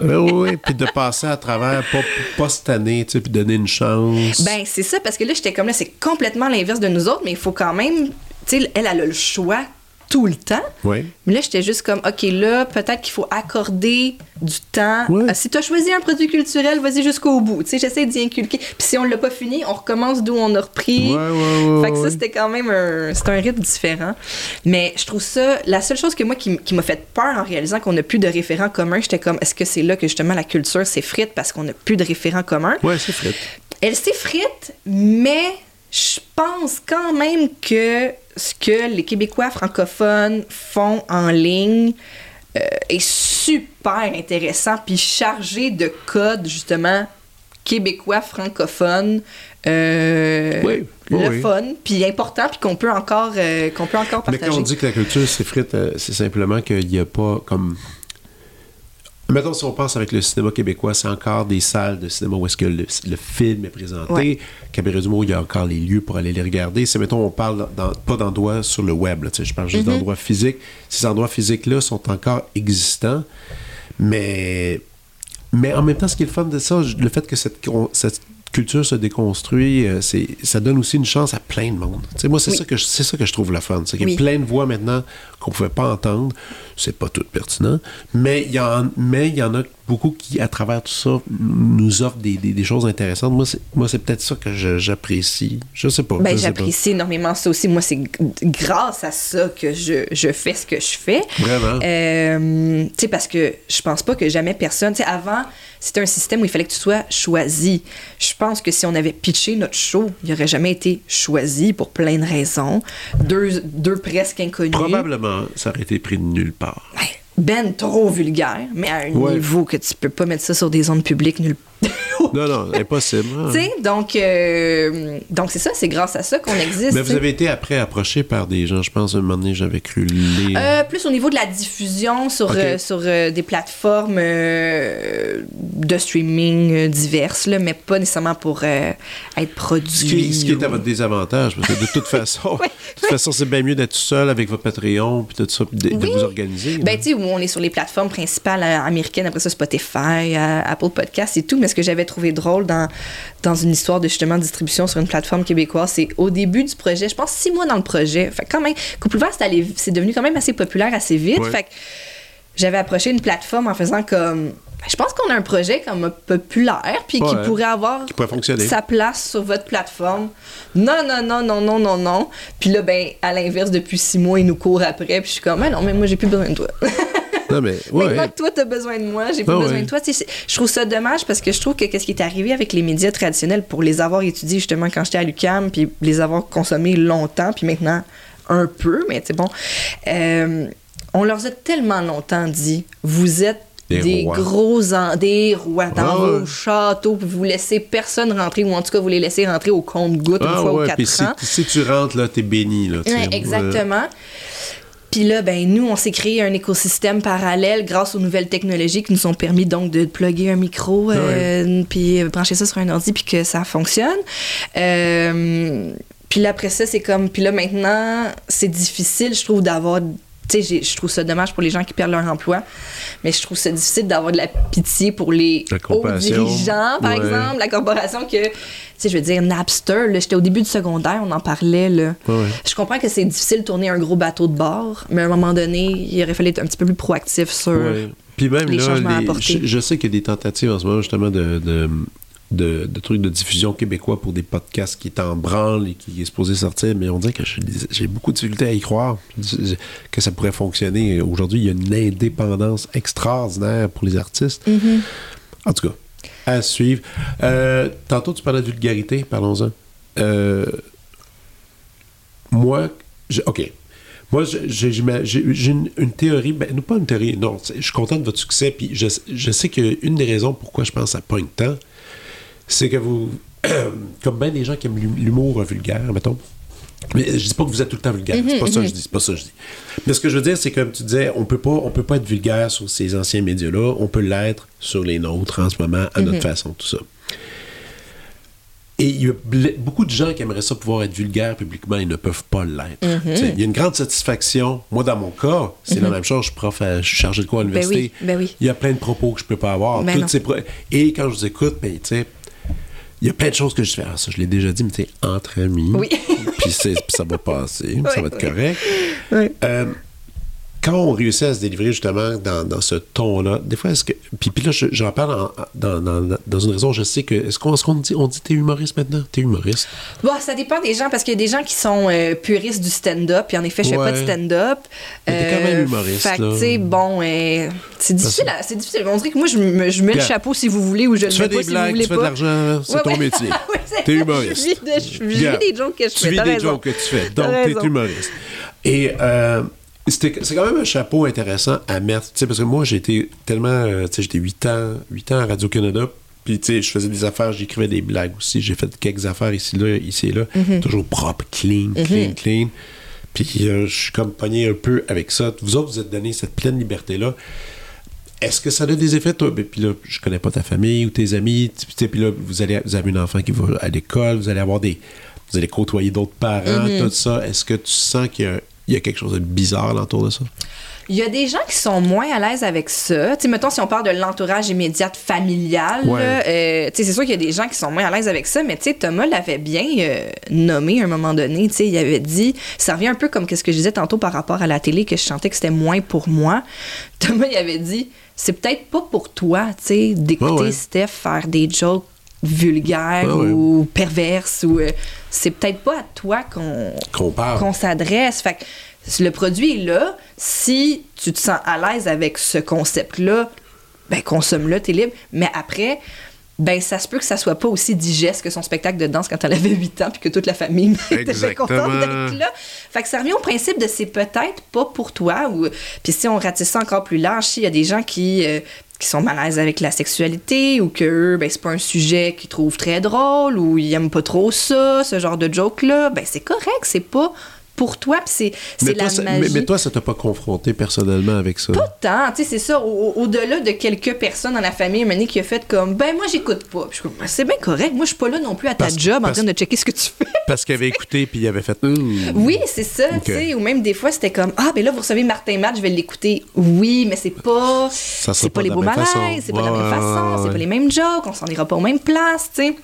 Oui, oui, oui. Puis de passer à travers, pas, pas cette année, tu sais, puis donner une chance. Ben, c'est ça, parce que là, j'étais comme là, c'est complètement l'inverse de nous autres, mais il faut quand même. Elle, elle a le choix tout le temps. Oui. Mais là, j'étais juste comme, OK, là, peut-être qu'il faut accorder du temps. Ah, si tu as choisi un produit culturel, vas-y jusqu'au bout. Tu sais, j'essaie d'y inculquer. Puis si on l'a pas fini, on recommence d'où on a repris. Fait que ça, c'était quand même un, c'est un rythme différent. Mais je trouve ça, la seule chose que moi qui, m'a fait peur en réalisant qu'on n'a plus de référents communs, j'étais comme, est-ce que c'est là que justement la culture s'effrite parce qu'on n'a plus de référents communs? Ouais, c'est frette. Elle s'effrite, mais je pense quand même que ce que les Québécois francophones font en ligne euh, est super intéressant puis chargé de codes justement québécois francophones euh, Oui, oui, le oui. fun puis important puis qu'on peut encore euh, qu'on peut encore Mais partager. quand on dit que la culture s'effrite, euh, c'est simplement qu'il n'y a pas comme. Mettons, si on pense avec le cinéma québécois, c'est encore des salles de cinéma où est-ce que le, le film est présenté. Ouais. Cabaret du mot, il y a encore les lieux pour aller les regarder. C'est, mettons, on parle dans- pas d'endroits sur le web, là, je parle juste Mm-hmm. d'endroits physiques. Ces endroits physiques-là sont encore existants, mais, mais en même temps, ce qui est le fun de ça, le fait que cette, cette culture se déconstruit, euh, c'est, ça donne aussi une chance à plein de monde. Moi, c'est, Oui. ça que je, c'est ça que je trouve le fun. C'est qu'il y a Oui. plein de voix maintenant qu'on pouvait pas entendre. C'est pas tout pertinent, mais il y en, mais il y en a beaucoup qui, à travers tout ça, nous offrent des, des- des choses intéressantes. Moi, c'est, moi, c'est peut-être ça que j'apprécie. Je sais pas. Ben, je sais pas. j'apprécie énormément ça aussi. Moi, c'est grâce à ça que je, je fais ce que je fais. Vraiment. Euh, tu sais, parce que je pense pas que jamais personne. Tu sais, avant, c'était un système où il fallait que tu sois choisi. Je pense que si on avait pitché notre show, il aurait jamais été choisi pour plein de raisons. Deux, deux presque inconnus. Probablement, ça aurait été pris de nulle part. Ben trop vulgaire, mais à un Ouais. niveau que tu peux pas mettre ça sur des ondes publiques nulle Non, non, impossible. hein. Tu sais, donc, euh, donc c'est ça, c'est grâce à ça qu'on existe. Mais vous avez été après approché par des gens, je pense, un moment donné, j'avais cru. Euh, plus au niveau de la diffusion sur, euh, sur des plateformes de streaming diverses, là, mais pas nécessairement pour être produit. Ce qui, ce qui est à votre désavantage, parce que de toute façon, de toute façon, c'est bien mieux d'être seul avec votre Patreon puis tout ça, puis de, de vous organiser. Ben, là. tu sais, on est sur les plateformes principales américaines, après ça, Spotify, Apple Podcasts et tout. Mais ce que j'avais trouvé drôle dans, dans une histoire de justement distribution sur une plateforme québécoise, c'est au début du projet, je pense six mois dans le projet. Fait quand même, Couple Ouvert, c'est allé- c'est devenu quand même assez populaire assez vite. Ouais. Fait que j'avais approché une plateforme en faisant comme. ben, Je pense qu'on a un projet comme populaire, puis qui pourrait avoir Qui pourrait fonctionner. sa place sur votre plateforme. Non, non, non, non, non, non, non. Puis là, ben, à l'inverse, depuis six mois, il nous court après, puis je suis comme, mais non, mais moi, j'ai plus besoin de toi. Non, mais, ouais. Maintenant que toi, t'as besoin de moi, j'ai Ah besoin de toi. Tu je trouve ça dommage parce que je trouve que qu'est-ce qui est arrivé avec les médias traditionnels pour les avoir étudiés justement quand j'étais à l'UCAM, puis les avoir consommés longtemps, puis maintenant un peu, mais c'est bon. euh, on leur a tellement longtemps dit, vous êtes Des gros en- des rois dans Ah vos châteaux, puis vous laissez personne rentrer, ou en tout cas vous les laissez rentrer au compte-goutte une Ah fois ou ouais, quatre puis si, ans. si tu rentres, là, t'es béni, là. tu. Ouais, exactement. Puis là, ben nous, on s'est créé un écosystème parallèle grâce aux nouvelles technologies qui nous ont permis donc de plugger un micro, euh, puis brancher ça sur un ordi, puis que ça fonctionne. Euh, puis là, après ça, c'est comme... Puis là, maintenant, c'est difficile, je trouve, d'avoir... Tu sais, je trouve ça dommage pour les gens qui perdent leur emploi, mais je trouve ça difficile d'avoir de la pitié pour les hauts dirigeants, par Ouais. exemple, la corporation que... Tu sais, je veux dire, Napster, j'étais au début du secondaire, on en parlait, là. Ouais. Je comprends que c'est difficile de tourner un gros bateau de bord, mais à un moment donné, il aurait fallu être un petit peu plus proactif sur. Ouais. Puis même les là, les- je, je sais qu'il y a des tentatives en ce moment justement de, de, de, de trucs de diffusion québécois pour des podcasts qui est en branle et qui est supposé sortir, mais on dirait que j'ai beaucoup de difficulté à y croire que ça pourrait fonctionner. Aujourd'hui, il y a une indépendance extraordinaire pour les artistes. Mm-hmm. En tout cas, à suivre. Euh, tantôt, tu parlais de vulgarité, parlons-en. Euh, moi, je- OK. Moi, j'ai une, une théorie, ben, non, pas une théorie, non, je suis content de votre succès, puis je, je sais qu'une des raisons pourquoi je pense à pogne tant, c'est que vous, comme bien des gens qui aiment l'hum- l'humour vulgaire, mettons, mais je dis pas que vous êtes tout le temps vulgaire, c'est pas ça que je dis, c'est pas ça que je dis. Mais ce que je veux dire, c'est comme tu disais, on peut pas, on peut pas être vulgaire sur ces anciens médias-là, on peut l'être sur les nôtres en ce moment, à notre façon, tout ça. Et il y a beaucoup de gens qui aimeraient ça pouvoir être vulgaires publiquement et ne peuvent pas l'être. Mm-hmm. Il y a une grande satisfaction. Moi, dans mon cas, c'est la même chose. Je suis prof, à- je suis chargé de quoi à Ben l'université. oui, ben oui. Il y a plein de propos que je peux pas avoir. Ben non. ces Et quand je vous écoute, ben, tu sais, il y a plein de choses que je fais. Ah, ça, je l'ai déjà dit, mais tu sais, entre amis. Oui. puis, c'est- puis ça va passer. ça va être oui. correct. Oui. Euh, quand on réussit à se délivrer justement dans, dans ce ton-là, des fois, est-ce que. Puis, puis là, je- j'en parle en- dans, dans- dans une raison, je sais que. Est-ce qu'on est qu'on dit, on dit t'es humoriste maintenant? T'es humoriste. Bon, ça dépend des gens parce qu'il y a des gens qui sont euh, puristes du stand-up, puis en effet, je fais pas de stand-up. Mais t'es quand même humoriste, Fait que, tu sais, bon, euh, c'est difficile, c'est difficile. On dirait que moi, je me, je mets le chapeau si vous voulez ou je le Tu mets pas si blagues, vous voulez tu fais de pas. l'argent, c'est Ouais, ton ouais. métier. C'est- T'es humoriste. Je vis, vis des jokes que je tu fais. vis t'as des jokes que tu fais. Donc, t'es humoriste. Et euh, c'est quand même un chapeau intéressant à mettre. Tu sais, parce que moi, j'ai été tellement. euh, tu sais, j'étais 8 ans, 8 ans à Radio-Canada. Puis, tu sais, je faisais des affaires, j'écrivais des blagues aussi. J'ai fait quelques affaires ici, là, ici et là. Mm-hmm. Toujours propre, clean, clean, clean. Puis, euh, je suis comme pogné un peu avec ça. Vous autres, vous êtes donné cette pleine liberté-là. Est-ce que ça a des effets, toi? Ben, puis là, je connais pas ta famille ou tes amis. Puis là, vous, allez, vous avez un enfant qui va à l'école, vous allez avoir des. Vous allez côtoyer d'autres parents, tout ça. Est-ce que tu sens qu'il y a, il y a quelque chose de bizarre autour de ça? Il y a des gens qui sont moins à l'aise avec ça. Tu sais, mettons, si on parle de l'entourage immédiat familial, Ouais. euh, tu sais, c'est sûr qu'il y a des gens qui sont moins à l'aise avec ça, mais tu sais, Thomas l'avait bien euh, nommé à un moment donné. Tu sais, il avait dit, ça revient un peu comme ce que je disais tantôt par rapport à la télé, que je sentais que c'était moins pour moi. Thomas, il avait dit, c'est peut-être pas pour toi, tu sais, d'écouter Ouais, ouais. Steph faire des jokes ouais. ou perverses ou euh, c'est peut-être pas à toi qu'on Qu'on s'adresse. Fait que le produit est là. Si tu te sens à l'aise avec ce concept-là, ben consomme-le, t'es libre. Mais après, ben ça se peut que ça soit pas aussi digeste que son spectacle de danse quand elle avait 8 ans puis que toute la famille était très contente d'être là. Fait que ça revient au principe de c'est peut-être pas pour toi. Ou... Puis si on ratisse ça encore plus large, s'il y a des gens qui, euh, qui sont mal avec la sexualité ou que ben, c'est pas un sujet qu'ils trouvent très drôle ou ils aiment pas trop ça, ce genre de joke-là, ben c'est correct, c'est pas pour toi, puis c'est, la ça- magie. mais, mais toi, ça t'a pas confronté personnellement avec ça? Pas tant, tu sais, c'est ça, au- au- au-delà de quelques personnes dans la famille, donné, qui a fait comme, ben moi, j'écoute pas. Puis je suis comme, c'est bien correct, moi, je suis pas là non plus à ta Parce- job en train de checker ce que tu fais. Parce qu'il avait écouté puis il avait fait. Oui, c'est ça, tu sais, ou même des fois, c'était comme, ah, ben là, vous recevez Martin Matt, je vais l'écouter. Oui, mais c'est pas, c'est pas pas les beaux malaises, c'est pas de la même façon, ouais, c'est pas les mêmes jokes, on s'en ira pas aux mêmes places, tu sais.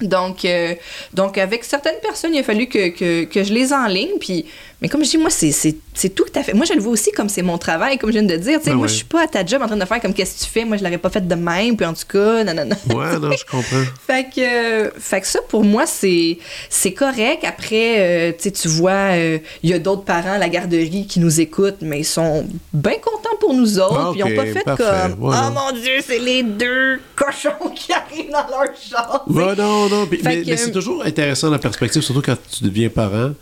Donc, euh, donc, avec certaines personnes, il a fallu que, que, que je les enligne. Puis, mais comme je dis, moi, c'est, c'est, c'est tout à fait. Moi, je le vois aussi comme c'est mon travail, comme je viens de dire. Tu sais, Ah moi, ouais. je suis pas à ta job en train de faire comme qu'est-ce que tu fais? Moi, je l'aurais pas fait de même. Puis, en tout cas, non, non, non. Ouais, non, je comprends. Fait que, euh, fait que ça, pour moi, c'est, c'est correct. Après, euh, tu sais, tu vois, euh, il y a d'autres parents à la garderie qui nous écoutent, mais ils sont bien contents pour nous autres. Ah, puis ils ont pas fait parfait, comme voilà. Oh mon Dieu, c'est les deux cochons qui arrivent dans leur chambre. Ouais, non, non. puis- mais que- mais c'est toujours intéressant la perspective, surtout quand tu deviens parent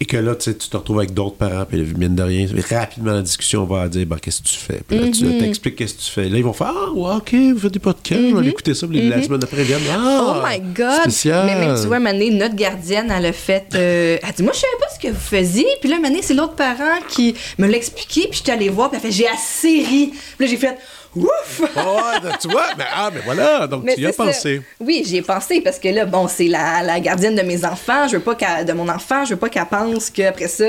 et que là, tu sais, tu te retrouves avec d'autres parents, puis mine de rien, rapidement, la discussion va dire ben, qu'est-ce que tu fais? Puis là, tu Mm-hmm. t'expliques qu'est-ce que tu fais. Là, ils vont faire Ah, ouais, ok, vous faites des podcasts, je vais aller écouter ça, puis la semaine d'après, ils viennent Ah, Mm-hmm. Oh my God! Spécial. Mais même, tu vois, Mané, notre gardienne, elle a fait. euh, elle dit Moi, je savais pas ce que vous faisiez. Puis là, Mané, c'est l'autre parent qui me l'a expliqué. Puis j'étais allée voir. Puis elle fait J'ai assez ri. Puis là, j'ai fait Ouf! Ouais, tu vois, mais, ah, mais voilà, donc Mais tu y as ça. pensé. Oui, j'y ai pensé parce que là, bon, c'est la, la gardienne de mes enfants. Je veux pas de mon enfant, je veux pas qu'elle pense qu'après ça,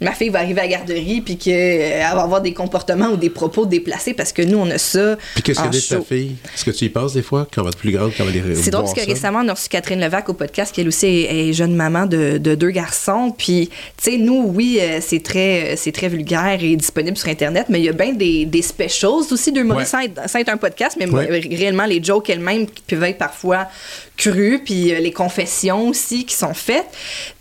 ma fille va arriver à la garderie puis qu'elle va avoir des comportements ou des propos déplacés parce que nous, on a ça. Puis qu'est-ce qu'elle dit ta fille? Est-ce que tu y penses des fois, quand elle va être plus grande, quand elle va aller C'est drôle parce que ça? récemment, on a reçu Catherine Levac au podcast, qui elle aussi est, est jeune maman de, de deux garçons. Puis, tu sais, nous, oui, euh, c'est très, euh, c'est très vulgaire et disponible sur Internet, mais il y a bien des, des specials aussi d'humour Ouais. Sans, être- sans être un podcast, mais Ouais. réellement, les jokes elles-mêmes qui peuvent être parfois crues, puis euh, les confessions aussi qui sont faites.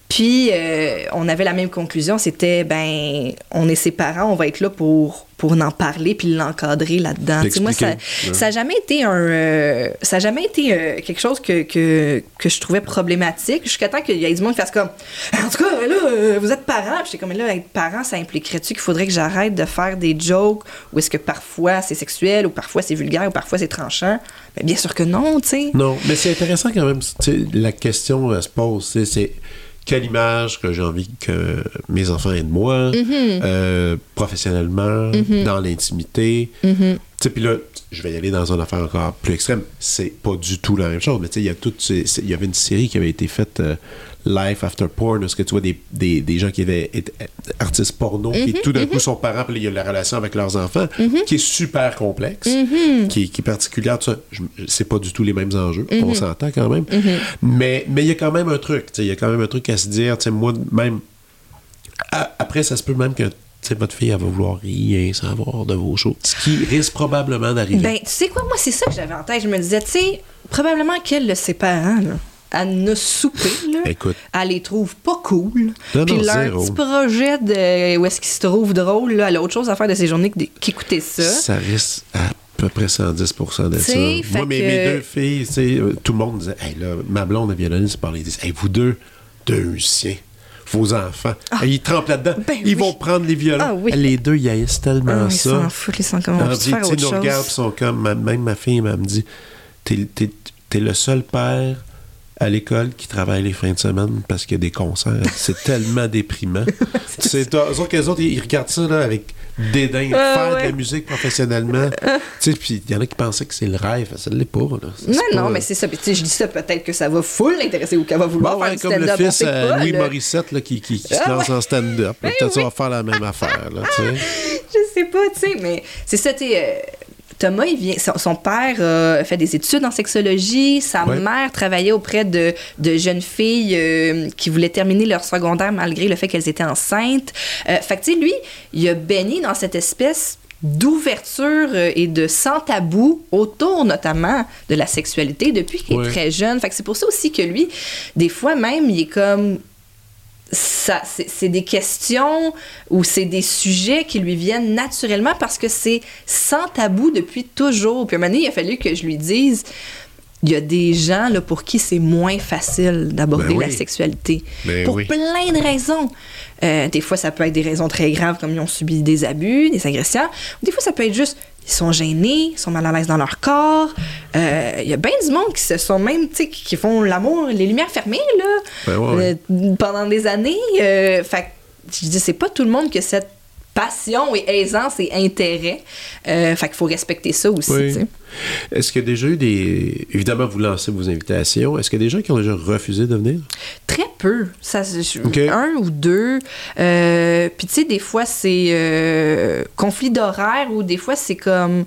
Puis, euh, on avait la même conclusion, c'était, ben, on est ses parents, on va être là pour, pour en parler puis l'encadrer là-dedans. Moi, ça n'a jamais été un, euh, ça a jamais été euh, quelque chose que, que, que je trouvais problématique jusqu'à temps qu'il y ait du monde qui fasse comme, en tout cas, là, euh, vous êtes parents. Puis j'étais comme, là, être parent, ça impliquerait-tu qu'il faudrait que j'arrête de faire des jokes ou est-ce que parfois c'est sexuel ou parfois c'est vulgaire ou parfois c'est tranchant? Ben, bien sûr que non, tu sais. Non, mais c'est intéressant quand même. La question se pose, c'est quelle image que j'ai envie que mes enfants aient de moi, Mm-hmm. euh, professionnellement, dans l'intimité. Tu sais, Puis là, je vais y aller dans une affaire encore plus extrême. C'est pas du tout la même chose, mais tu sais, il y a ces- il y avait une série qui avait été faite, euh, Life After Porn, où ce que tu vois des, des, des gens qui avaient été euh, artistes porno, qui Mm-hmm, tout d'un coup sont parents, puis il y a la relation avec leurs enfants, qui est super complexe, qui, est- qui est particulière. ça. Je- C'est pas du tout les mêmes enjeux, on s'entend quand même. Mais mais il y a quand même un truc, tu sais, il y a quand même un truc à se dire, tu sais, moi, même, après, ça se peut même que tu sais, votre fille, elle va vouloir rien savoir de vos choses. Ce qui risque probablement d'arriver. Ben, tu sais quoi, moi, c'est ça que j'avais en tête. Je me disais, tu sais, probablement qu'elle, de ses parents, là, à ne souper, là, Écoute. elle les trouve pas cool. Non, Puis non, leur zéro. petit projet de où est-ce qu'ils se trouvent drôle, là, elle a autre chose à faire de ses journées qu'écouter ça. Ça risque à peu près 110% de ça. Moi, mes, que- mes deux filles, euh, tout le monde disait, hey, là, ma blonde, de se parler. Ils disent, hey, vous deux, deux musiciens, vos enfants, Hey, ils trempent là-dedans. ben ils oui. vont prendre les violons. Ah oui. Les deux, ils haïssent tellement Ah, ils ça. s'en foutent, ils sont comme on peut dit, faire autre nous chose? regardent, ils sont comme, ma- même ma fille, elle me dit, t'es le seul père à l'école qui travaille les fins de semaine parce qu'il y a des concerts. C'est tellement déprimant. c'est autres, que les autres, ils, ils regardent ça là, avec dédain. Faire de la musique professionnellement. tu sais, puis il y en a qui pensaient que c'est le rêve. Ça ne l'est pas. Là. Ça, Non, non, mais c'est ça. Puis, je dis ça, peut-être que ça va full l'intéresser ou qu'elle va vouloir Bon, faire ouais, du comme le fils pas, Louis là. Morissette là, qui, qui, qui se Ah, lance ouais. en stand-up. Ben Peut-être ça oui. va faire la même affaire. Là, tu sais. je sais pas, tu sais, mais c'est ça, tu sais. Thomas, il vient, son, père euh, fait des études en sexologie. Sa Ouais. mère travaillait auprès de, de jeunes filles euh, qui voulaient terminer leur secondaire malgré le fait qu'elles étaient enceintes. Euh, fait que, lui, il a baigné dans cette espèce d'ouverture euh, et de sans tabou autour notamment de la sexualité depuis qu'il Ouais. est très jeune. Fait que c'est pour ça aussi que lui, des fois même, il est comme ça, c'est des questions ou c'est des sujets qui lui viennent naturellement parce que c'est sans tabou depuis toujours. Puis à un moment donné, il a fallu que je lui dise il y a des gens là, pour qui c'est moins facile d'aborder Ben oui. la sexualité. Ben pour oui. plein de raisons. Euh, des fois, ça peut être des raisons très graves, comme ils ont subi des abus, des agressions. Des fois, ça peut être juste, ils sont gênés, ils sont mal à l'aise dans leur corps. Euh, Il y a bien du monde qui se sont même, tu sais, qui font l'amour, les lumières fermées, là, Ben ouais, ouais. euh, pendant des années. Fait je dis, c'est pas tout le monde que cette passion et aisance et intérêt. Euh, fait qu'il faut respecter ça aussi, Oui. Est-ce qu'il y a déjà eu des. Évidemment, vous lancez vos invitations. Est-ce qu'il y a des gens qui ont déjà refusé de venir? Très peu. Ça. Un ou deux. Euh, Puis, tu sais, des fois, c'est euh, conflit d'horaire ou des fois, c'est comme.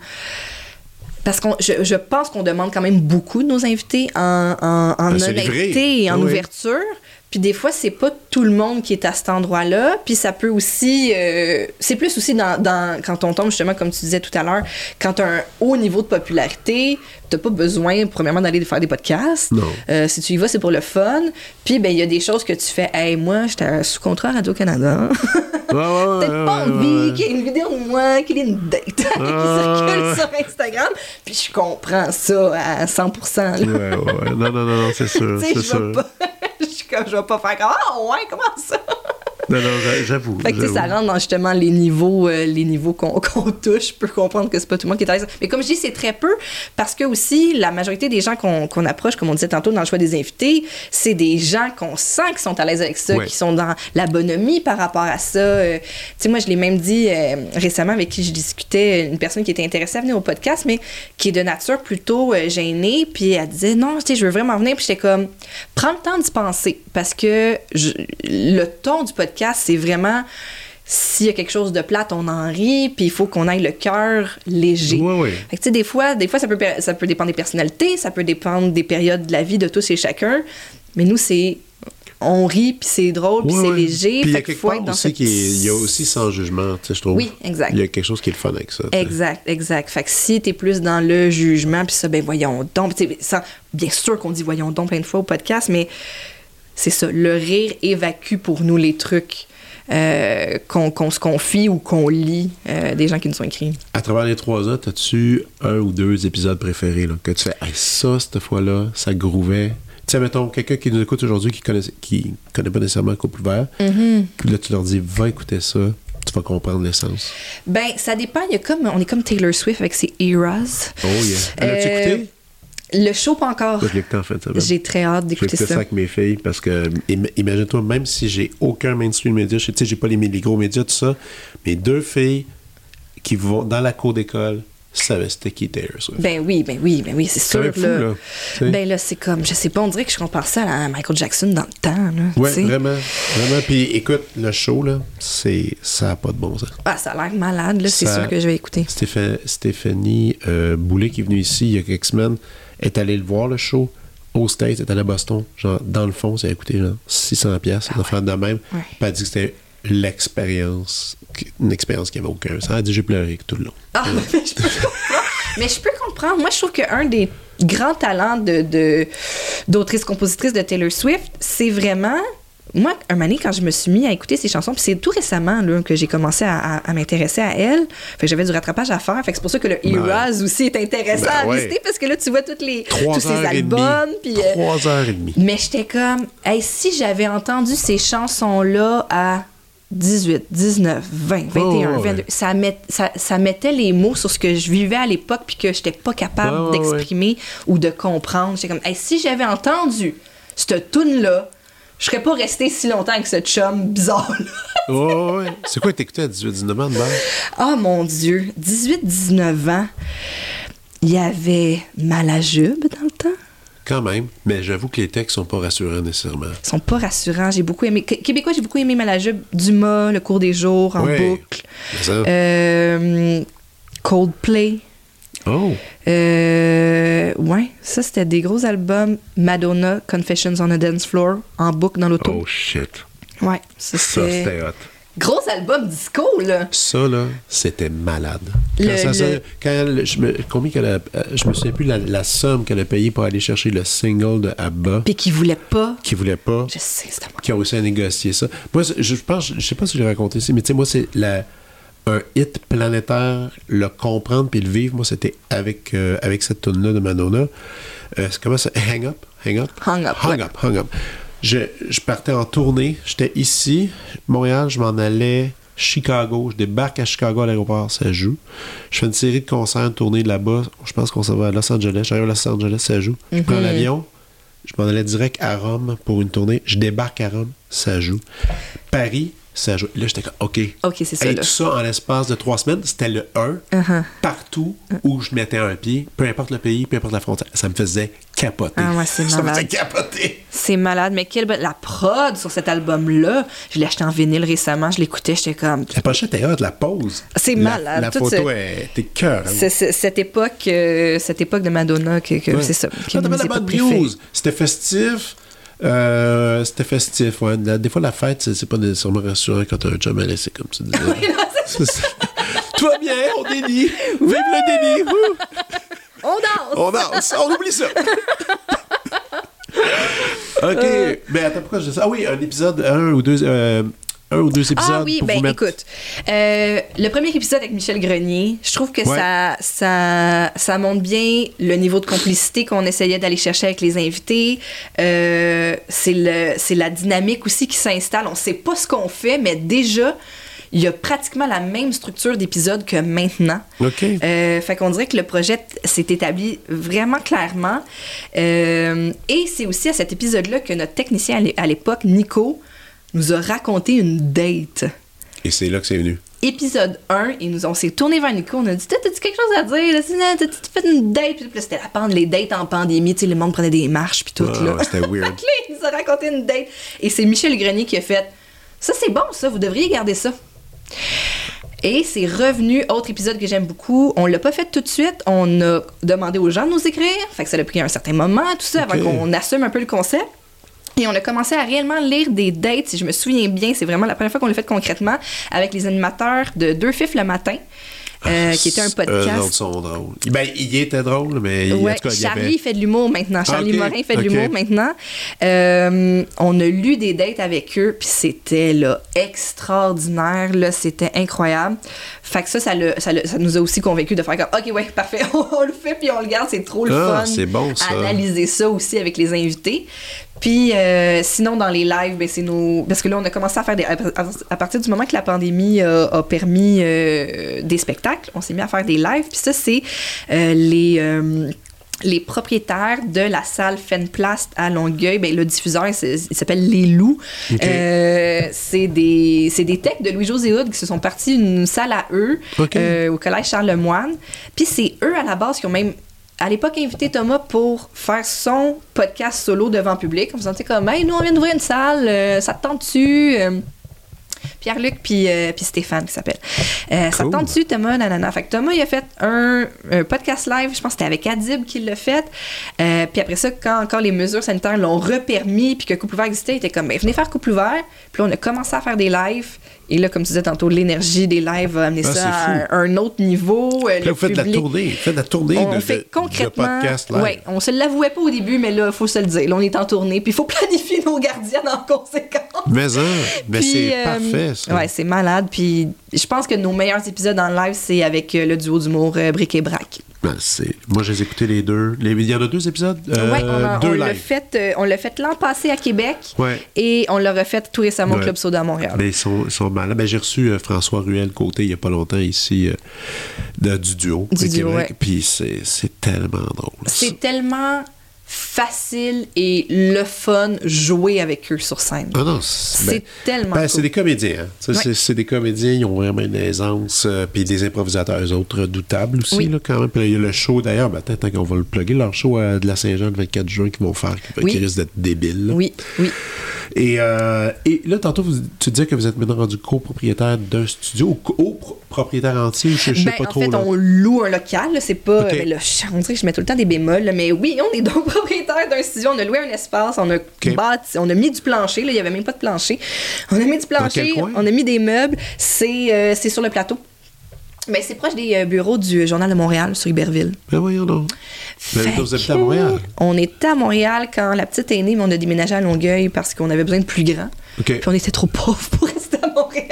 Parce que je, je pense qu'on demande quand même beaucoup de nos invités en, honnêteté et en oui. ouverture. Puis des fois, c'est pas tout le monde qui est à cet endroit-là. Puis ça peut aussi... euh, c'est plus aussi dans, dans- quand on tombe, justement, comme tu disais tout à l'heure, quand tu as un haut niveau de popularité, t'as pas besoin, premièrement, d'aller faire des podcasts. Non. Euh, si tu y vas, c'est pour le fun. Puis, ben, il y a des choses que tu fais. Hey, moi, j'étais sous contrat à Radio-Canada. Ouais, ouais, ouais, Peut-être ouais, pas envie qu'il y ait une vidéo de moi, qu'il y ait une date qui circule sur Instagram. Puis, je comprends ça à 100%. là. Ouais, ouais, ouais. Non, non, non, non, c'est sûr. Tu C'est sûr. pas. Comme, je vais pas faire comme Ah ouais, comment ça? Non, non, j'a- j'avoue. Fait que ça rentre dans justement les niveaux, euh, les niveaux qu'on touche. Je peux comprendre que c'est pas tout le monde qui est à l'aise. Mais comme je dis, c'est très peu parce que aussi, la majorité des gens qu'on qu'on approche, comme on disait tantôt dans le choix des invités, c'est des gens qu'on sent qui sont à l'aise avec ça, Ouais. qui sont dans la bonhomie par rapport à ça. Euh, tu sais, moi, je l'ai même dit euh, récemment avec qui je discutais, une personne qui était intéressée à venir au podcast, mais qui est de nature plutôt gênée. Puis elle disait, non, tu sais, je veux vraiment venir. Puis j'étais comme, prends le temps d'y penser parce que je- le ton du podcast, c'est vraiment s'il y a quelque chose de plate, on en rit, puis il faut qu'on aille le cœur léger. Ouais, ouais. Fait que, tu sais, des fois, des fois ça, peut, ça peut dépendre des personnalités, ça peut dépendre des périodes de la vie de tous et chacun, mais nous, c'est. On rit, puis c'est drôle, puis c'est léger. Puis il y a qu'il quelque faut part aussi ce qui est- il y a aussi sans jugement, tu sais, je trouve. Oui, exact. Il y a quelque chose qui est le fun avec ça. Exact, exact. Fait que si t'es plus dans le jugement, puis ça, ben voyons donc. bien sûr qu'on dit voyons donc plein de fois au podcast, mais c'est ça. Le rire évacue pour nous les trucs euh, qu'on se confie ou qu'on lit euh, des gens qui nous sont écrits. À travers les trois ans, as-tu un ou deux épisodes préférés là, que tu fais, Hey, ça, cette fois-là, ça grouvait. Tu sais, mettons, quelqu'un qui nous écoute aujourd'hui qui connaît, qui connaît pas nécessairement le couple ouvert, Mm-hmm. puis là, tu leur dis, va écouter ça, tu vas comprendre l'essence. Ben, ça dépend. Il y a comme, on est comme Taylor Swift avec ses Eras. Oh yeah. L'as-tu Euh, écouté? Le show, pas encore. Je en. J'ai très hâte d'écouter ça ça. avec mes filles parce que, im- imagine-toi, même si j'ai aucun mainstream média, je- tu sais, j'ai pas les, les gros médias, tout ça, mes deux filles qui vont dans la cour d'école savaient c'était qui Taylor Swift. Ben oui, ben oui, ben oui, c'est sûr. fou, là. Ben là, c'est comme, je sais pas, on dirait que je compare ça à Michael Jackson dans le temps. Là, ouais, vraiment. Vraiment. Puis écoute, le show, là, c'est, ça n'a pas de bon sens. Ah, ça a l'air malade, là, c'est sûr que je vais écouter. Stépha- Stéphanie euh, Boulet, qui est venue ici il y a quelques semaines, est allée le voir, le show, au States, est allée à Boston. Genre, dans le fond, ça a coûté genre 600$, pièces Ah faire de même. Ouais. Puis elle dit que c'était l'expérience, une expérience qui avait aucun sens. Elle dit j'ai pleuré tout le long. Ah, mais je peux comprendre. Mais je peux comprendre. Moi, je trouve qu'un des grands talents de, de- d'autrice-compositrice de Taylor Swift, c'est vraiment. Moi, un moment donné, quand je me suis mis à écouter ses chansons, puis c'est tout récemment là, que j'ai commencé à, à- à m'intéresser à elle. Fait j'avais du rattrapage à faire. Fait que c'est pour ça que le Ben, Eras aussi est intéressant ben à visiter parce que là, tu vois toutes les, Trois tous demie. albums. Puis, euh, Trois heures et demie. mais j'étais comme, hey, si j'avais entendu ces chansons-là à 18, 19, 20, 21, Oh, ouais. 22, ça, met- ça, ça mettait les mots sur ce que je vivais à l'époque puis que j'étais pas capable ouais, d'exprimer ou de comprendre. J'étais comme, hey, si j'avais entendu cette tune-là, je serais pas restée si longtemps avec ce chum bizarre-là. Oh, ouais. C'est quoi t'écoutais à 18-19 ans de base? oh mon Dieu, 18, 19 ans, il y avait Malajube dans le temps. Quand même, mais j'avoue que les textes sont pas rassurants nécessairement. Ils sont pas rassurants. J'ai beaucoup aimé. Qu- Québécois, j'ai beaucoup aimé Malajube, Dumas, Le cours des jours, en Ouais. boucle. Ça- Euh, Coldplay. Oh! Euh, ouais, ça c'était des gros albums. Madonna, Confessions on a Dance Floor, en boucle dans l'auto. Oh shit. Ouais, ça Ça, c'était. hot. Gros album disco, là. Ça, là, c'était malade. Quand Le- ça, le- ça- quand elle- je me, combien qu'elle a, euh, je me souviens plus la, la somme qu'elle a payée pour aller chercher le single de ABBA, Puis qui voulait pas. qui voulait pas, Je sais, moi. qui a réussi à négocier ça. Moi, c'est- je pense, je sais pas si je l'ai raconté ici, mais tu sais, moi, c'est la, un hit planétaire, le comprendre puis le vivre, moi, c'était avec, euh, avec cette tune là de Madonna. euh, c'est comment ça? Hang Up? Hang Up? Hung Up, ouais. Up. Je, je partais en tournée. J'étais ici, Montréal, je m'en allais Chicago. Je débarque à Chicago à l'aéroport, ça joue. Je fais une série de concerts, une tournée de là-bas. Je pense qu'on s'en va à Los Angeles. J'arrive à Los Angeles, ça joue. Je prends Mhm. l'avion. Je m'en allais direct à Rome pour une tournée. Je débarque à Rome, ça joue. Paris, ça. Là, j'étais comme, OK. OK, c'est ça, Et tout ça en l'espace de trois semaines, c'était le 1. Uh-huh. Partout où je mettais un pied, peu importe le pays, peu importe la frontière, ça me faisait capoter. Ah ouais, c'est Ça me malade. faisait capoter. C'est malade, mais quelle. La prod sur cet album-là, je l'ai acheté en vinyle récemment, je l'écoutais, j'étais comme... La pochette est hot, la pose. C'est La- malade, La, tout photo ce- est. T'es cœur. C'est c'est- cette époque, euh, cette époque de Madonna que, que c'est ça. la bonne news. C'était festif. Euh, c'était festif, ouais. La- des fois, la fête, c'est pas nécessairement rassurant quand t'as un job à laisser, comme tu disais. C'est ça. Tout va bien, on dénie. Vive le déni. On danse! On danse. On oublie ça. OK. Euh. Mais attends, pourquoi je dis ça? Ah oui, un épisode, un ou deux, euh, un ou deux épisodes. Ah oui, pour ben vous mettre- écoute, euh, le premier épisode avec Michel Grenier, je trouve que Ouais. ça, ça, ça montre bien le niveau de complicité qu'on essayait d'aller chercher avec les invités. Euh, c'est le, c'est la dynamique aussi qui s'installe. On sait pas ce qu'on fait, mais déjà, il y a pratiquement la même structure d'épisode que maintenant. OK. Euh, fait qu'on dirait que le projet s'est établi vraiment clairement. Et c'est aussi à cet épisode-là que notre technicien à l'époque, Nico, nous a raconté une date. Et c'est là que c'est venu. Épisode 1, et nous, on s'est tourné vers Nico, on a dit T'as-tu quelque chose à dire? T'as-tu fait une date? Puis là, c'était la pande, les dates en pandémie, tu sais, le monde prenait des marches, puis tout. Là. c'était weird. Il nous a raconté une date. Et c'est Michel Grenier qui a fait Ça, c'est bon, ça, vous devriez garder ça. Et c'est revenu, autre épisode que j'aime beaucoup. On l'a pas fait tout de suite. On a demandé aux gens de nous écrire. Fait que ça a pris un certain moment, tout ça, avant qu'on assume un peu le concept. Et on a commencé à réellement lire des dates, si je me souviens bien. C'est vraiment la première fois qu'on l'a fait concrètement avec les animateurs de Deux Fifs le matin, euh, qui était un Eux autres podcast. sont drôles. Ben, il était drôle, mais il- Ouais, en tout cas, il Charlie avait... fait de l'humour maintenant. Charlie Morin fait de l'humour maintenant. Euh, on a lu des dates avec eux, puis c'était là extraordinaire. Là, c'était incroyable. Fait que ça, ça, l'a- ça, l'a- ça nous a aussi convaincus de faire comme OK, ouais, parfait, on, le fait puis on le garde. C'est trop le Ah, fun. c'est bon, ça. Analyser ça aussi avec les invités. Puis euh, sinon, dans les lives, ben, c'est nos. Parce que là, on a commencé à faire des. À, partir du moment que la pandémie a, a permis euh, des spectacles, on s'est mis à faire des lives. Puis ça, c'est euh, les. les propriétaires de la salle Fenplast à Longueuil, ben, le diffuseur, il s'appelle Les Loups. Ok. Euh, c'est des, c'est des techs de Louis-José Hood qui se sont partis une salle à eux euh, au collège Charlemagne. Puis c'est eux à la base qui ont même à l'époque invité Thomas pour faire son podcast solo devant public. On se sentait comme hey, nous on vient d'ouvrir une salle, euh, ça te tente-tu? Euh, Pierre-Luc puis, euh, puis Stéphane qui s'appelle. Euh, Ça te Cool. tente-tu, Thomas? Nanana. Fait que Thomas, il a fait un, un podcast live, je pense que c'était avec Adib qu'il l'a fait. Euh, puis après ça, quand encore les mesures sanitaires l'ont repermis, puis que Couple Ouvert existait, il était comme, ben, venez faire Couple Ouvert. Puis là, on a commencé à faire des lives. Et là, comme tu disais tantôt, l'énergie des lives a amené Ah, ça à un autre niveau. Puis là, vous faites de la tournée. Vous faites de la tournée on de, fait concrètement. de podcast live. Ouais, on se l'avouait pas au début, mais là, il faut se le dire. Là, on est en tournée, puis il faut planifier nos gardiens en conséquence. Mais, hein, mais c'est euh, parfait, ça. Ouais, c'est malade. Puis je pense que nos meilleurs épisodes en live, c'est avec euh, le duo d'humour euh, Brick et Brac. Ben, c'est... Moi, j'ai écouté les deux. Les... Il y en a deux épisodes? Euh, ouais, on, a- deux on l'a fait, euh, on l'a fait l'an passé à Québec. Ouais. Et on l'a refait tout récemment au Ouais. Club Soda à Montréal. Ben, ils sont, ils sont malades. Ben, j'ai reçu euh, François Ruel côté il n'y a pas longtemps ici de- du duo. Du de duo, Québec. ouais. Puis c'est, c'est tellement drôle. C'est tellement facile et le fun jouer avec eux sur scène. Ah non, c'est, C'est tellement ben, cool. c'est des comédiens. hein. Ouais. c'est, des comédiens, ils ont vraiment une aisance. euh, puis des improvisateurs, eux autres, redoutables aussi, Oui. là, quand même. Puis il y a le show, d'ailleurs, ben, tant qu'on va le plugger, leur show euh, de la Saint-Jean le 24 juin qu'ils vont faire, qui, Oui. qui risque d'être débile. là. Oui, oui. Et, euh, et là, tantôt, vous- tu disais que vous êtes maintenant rendu copropriétaire d'un studio, ou copropriétaire entier, je, je sais Ben, pas en trop. fait, là. on loue un local. C'est pas. Ben là, je- on dirait que je mets tout le temps des bémols. mais oui, on est donc propriétaire d'un studio. On a loué un espace. On a bâti. On a mis du plancher. Là, il y avait même pas de plancher. On a mis du plancher. On a mis des meubles. C'est euh, sur le plateau. Mais c'est proche des euh, bureaux du Journal de Montréal sur Iberville. Ben voyons donc. Ben, vous habitez à Montréal? On était à Montréal quand la petite est née, mais on a déménagé à Longueuil parce qu'on avait besoin de plus grand. Puis on était trop pauvres pour rester à Montréal.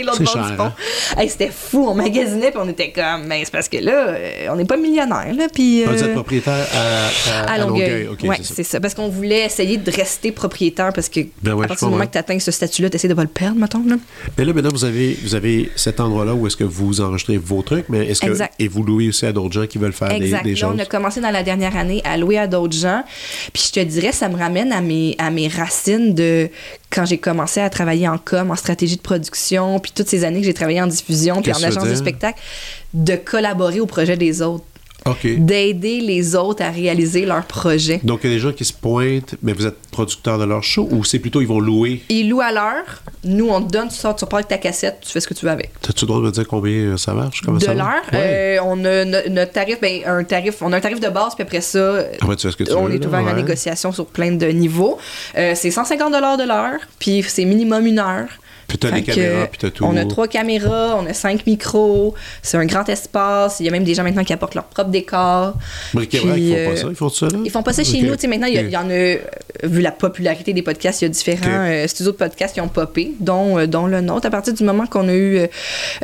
L'autre bord cher, du pont. hein? Hey, c'était fou, on magasinait, puis on était comme, ben, c'est parce que là, euh, on n'est pas millionnaire, là, puis... Ah, Vous euh, êtes propriétaire à, à- à Longueuil. OK, ouais, c'est ça. Parce qu'on voulait essayer de rester propriétaire parce que Ben ouais, à partir du moment que tu atteins ce statut-là, tu essaies de pas le perdre, mettons. Là. Mais là, maintenant, vous avez, vous avez cet endroit-là où est-ce que vous enregistrez vos trucs, mais est-ce que. Exact. Et vous louez aussi à d'autres gens qui veulent faire des, Exact. des Là, choses? on a commencé dans la dernière année à louer à d'autres gens. Puis je te dirais, ça me ramène à mes, à mes racines de quand j'ai commencé à travailler en com, en stratégie de production, puis toutes ces années que j'ai travaillé en diffusion, puis en agence de spectacle, de collaborer au projet des autres, OK. d'aider les autres à réaliser leurs projets. Donc, il y a des gens qui se pointent, mais vous êtes producteur de leur show ou c'est plutôt ils vont louer? Ils louent à l'heure. Nous, on te donne, tu sors, tu repars avec ta cassette, tu fais ce que tu veux avec. As-tu le droit de me dire combien euh, ça marche? Comment de l'heure. Ouais. Euh, on a no- notre tarif, ben, un tarif, on a un tarif de base, puis après ça, Après, tu fais ce que tu on veux, est ouvert à ouais. négociation sur plein de niveaux. Euh, c'est 150 de l'heure, puis c'est minimum une heure. Puis t'as que, caméras, puis t'as tout. On a trois caméras, on a cinq micros, c'est un grand espace. Il y a même des gens maintenant qui apportent leur propre décor. Ils font pas euh, ça? Ils font ça, là? Ils font pas ça chez Ok. nous. Tu sais, maintenant, il y, en a, euh, vu la popularité des podcasts, il y a différents euh, studios de podcasts qui ont popé, dont, euh, dont le nôtre. À partir du moment qu'on a eu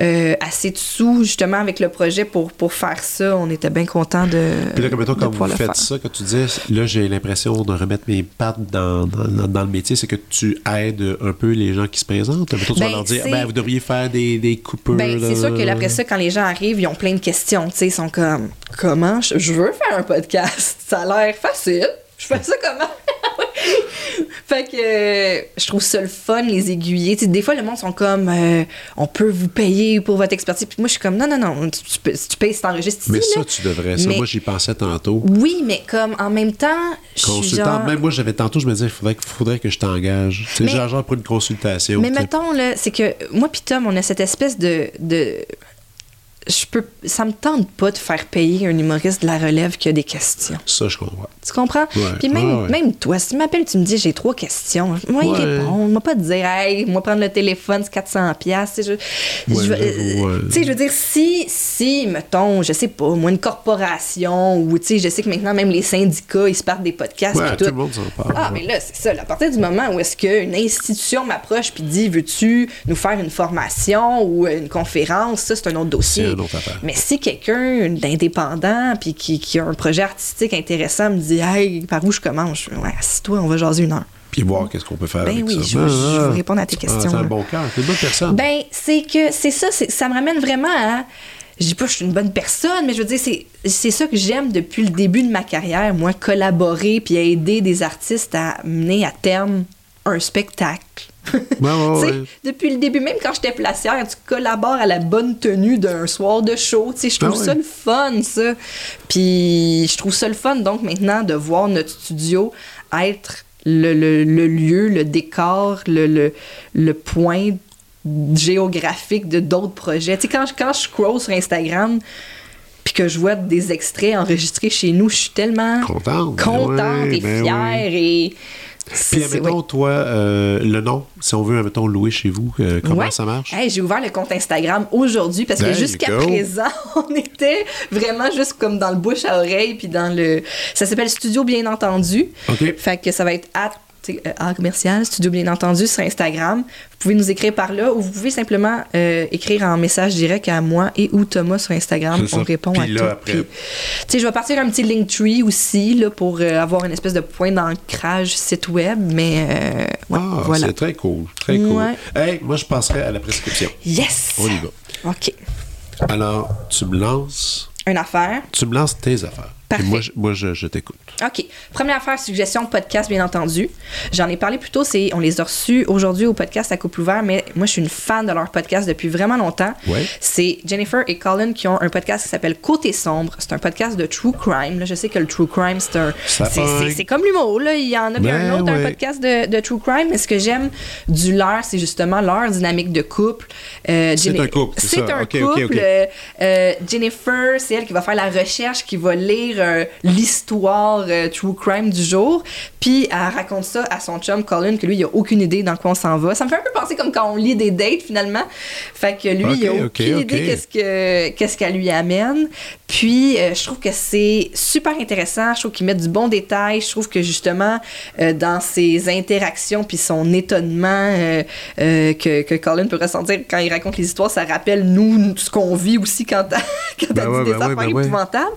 euh, assez de sous, justement, avec le projet pour, pour faire ça, on était bien contents de. Puis là, comme de quand vous faites faire. ça, quand tu dis, là, j'ai l'impression de remettre mes pattes dans, dans, dans- dans le métier, c'est que tu aides un peu les gens qui se présentent. Mettons, tu vas Ben, leur dire, ben, vous devriez faire des, des coupures. Ben, c'est sûr que après ça, quand les gens arrivent, ils ont plein de questions. Tu sais, ils sont comme Comment je, je veux faire un podcast? Ça a l'air facile. Je fais ça comment? Fait que euh, je trouve ça le fun, les aiguiller. Des fois, le monde sont comme euh, On peut vous payer pour votre expertise. Puis moi, je suis comme Non, non, non, tu, tu, tu payes, c'est enregistré. Mais ici, ça, là. tu devrais. Ça, Mais- moi, j'y pensais tantôt. Oui, mais comme en même temps, je suis Consultant. genre. Même moi, j'avais tantôt, je me disais, il faudrait, que- faudrait que je t'engage. Tu sais, genre, genre pour une consultation. Mais tu sais. mettons, là, c'est que moi puis Tom, on a cette espèce de. de je peux, ça me tente pas de faire payer un humoriste de la relève qui a des questions. Ça, je comprends. Tu comprends? Ouais. Puis même, ouais. même toi, si tu m'appelles, tu me dis j'ai trois questions. Moi, y Ouais. répondre. Moi, pas te dire, hey, moi, prendre le téléphone, c'est 400$. piastres. Tu sais, je, Ouais, je, veux dire, si, si, mettons, je sais pas, moi, une corporation, ou tu sais, je sais que maintenant, même les syndicats, ils se partent des podcasts. Ouais, tout tout. le monde s'en parle. Ah, mais là, c'est ça. là, À partir du moment où est-ce qu'une institution m'approche puis dit Veux-tu nous faire une formation ou une conférence Ça, c'est un autre dossier. Mais si quelqu'un d'indépendant puis qui, qui a un projet artistique intéressant me dit Hey, par où je commence? Je Ouais, assis-toi, on va jaser une heure. Puis voir qu'est-ce qu'on peut faire Ben avec oui, ça. je veux- je veux répondre à tes questions, Ah, c'est un bon cœur. C'est une bonne personne. Ben, c'est que c'est ça, ça me ramène vraiment à. Je dis pas que je suis une bonne personne, mais je veux dire, c'est, c'est ça que j'aime depuis le début de ma carrière, moi, collaborer puis aider des artistes à mener à terme un spectacle. Ouais, ouais. Depuis le début, même quand j'étais placière, tu collabores à la bonne tenue d'un soir de show. Je trouve Ah ouais. ça le fun, ça. Puis je trouve ça le fun, donc, maintenant, de voir notre studio être le, le- le lieu, le décor, le, le, le point géographique de d'autres projets. Tu sais, quand, je- quand je scroll sur Instagram, puis que je vois des extraits enregistrés chez nous, je suis tellement Contente. et ben fière et... Puis, c'est- c'est- admettons, toi, euh, le nom, si on veut, admettons, louer chez vous, euh, comment Ouais. ça marche? Hey, j'ai ouvert le compte Instagram aujourd'hui parce que jusqu'à présent, on était vraiment juste comme dans le bouche à oreille puis dans le ça s'appelle Studio bien entendu. OK. Fait que ça va être at sais, euh, commercial, studio bien entendu sur Instagram. Vous pouvez nous écrire par là ou vous pouvez simplement euh, écrire en message direct à moi et ou Thomas sur Instagram. On répond Puis à tout. tu sais, je vais partir un petit Linktree aussi là, pour euh, avoir une espèce de point d'ancrage site web, mais euh, ouais, ah, voilà. c'est très cool. Très cool. Ouais. Hey, moi, je passerai à la prescription. Yes! On y va. OK. Alors, tu me lances, Une affaire. tu me lances tes affaires. Parfait. Et moi, je, moi, je, je t'écoute. OK. Première affaire, suggestion de podcast, bien entendu. J'en ai parlé plus tôt, c'est, on les a reçus aujourd'hui au podcast à Couple Ouvert, mais moi, je suis une fan de leur podcast depuis vraiment longtemps. Ouais. C'est Jennifer et Colin qui ont un podcast qui s'appelle Côté Sombre. C'est un podcast de true crime. Là, je sais que le true crime, c'est un. C'est, comme l'humour. Il y en a bien Ben un autre, ouais. un podcast de, de true crime. Mais ce que j'aime du leur, c'est justement leur dynamique de couple. Euh, C'est un couple, c'est un couple. ok. Euh, euh, Jennifer, c'est elle qui va faire la recherche, qui va lire euh, l'histoire euh, true crime du jour. Puis elle raconte ça à son chum Colin, que lui, il a aucune idée dans quoi on s'en va. Ça me fait un peu penser comme quand on lit des dates finalement. Fait que lui, il a aucune idée qu'est-ce que qu'est-ce qu'elle lui amène. Puis euh, je trouve que c'est super intéressant. Je trouve qu'il met du bon détail. Je trouve que justement euh, dans ses interactions puis son étonnement que, que Colin peut ressentir quand il raconte les histoires, ça rappelle nous ce qu'on vit aussi quand t'as quand t'as Ben dit ouais, des ben ouais, affaires ben ouais. épouvantables.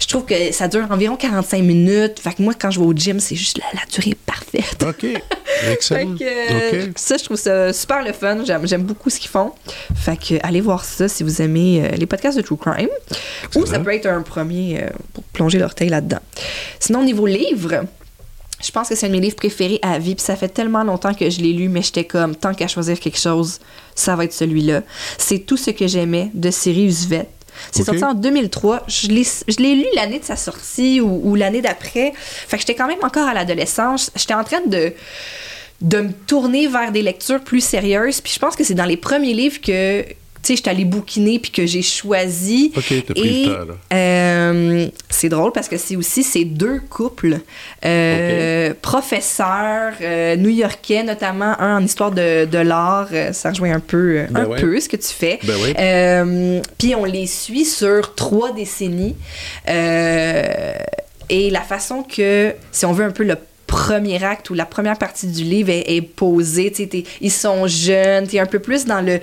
Je trouve que ça dure environ 45 minutes. Fait que moi quand je vais au gym, c'est juste la, la durée parfaite. OK. Fait Excellent. que, euh, ça, je trouve ça super le fun. J'aime, beaucoup ce qu'ils font. Fait que, allez voir ça si vous aimez euh, les podcasts de True Crime. Ou ça peut être un premier euh, pour plonger l'orteil là-dedans. Sinon, niveau livre, je pense que c'est un de mes livres préférés à vie. Puis ça fait tellement longtemps que je l'ai lu, mais j'étais comme, tant qu'à choisir quelque chose, ça va être celui-là. C'est tout ce que j'aimais de Sirius Vet. C'est sorti en 2003. Je l'ai, je l'ai lu l'année de sa sortie ou, ou l'année d'après. Fait que j'étais quand même encore à l'adolescence. J'étais en train de de me tourner vers des lectures plus sérieuses. Puis je pense que c'est dans les premiers livres que, tu sais, j'étais allée bouquiner puis que j'ai choisi. OK, t'as pris Et le temps, là. euh, c'est drôle parce que c'est aussi ces deux couples euh, professeurs euh, new-yorkais, notamment un en histoire de, de l'art. Euh, Ça rejoint un peu, euh, Ben un ouais. peu ce que tu fais. Ben. Euh, Puis on les suit sur trois décennies. Euh, et la façon que, si on veut un peu le premier acte ou la première partie du livre est, est posée, t'es- ils sont jeunes, t'es un peu plus dans le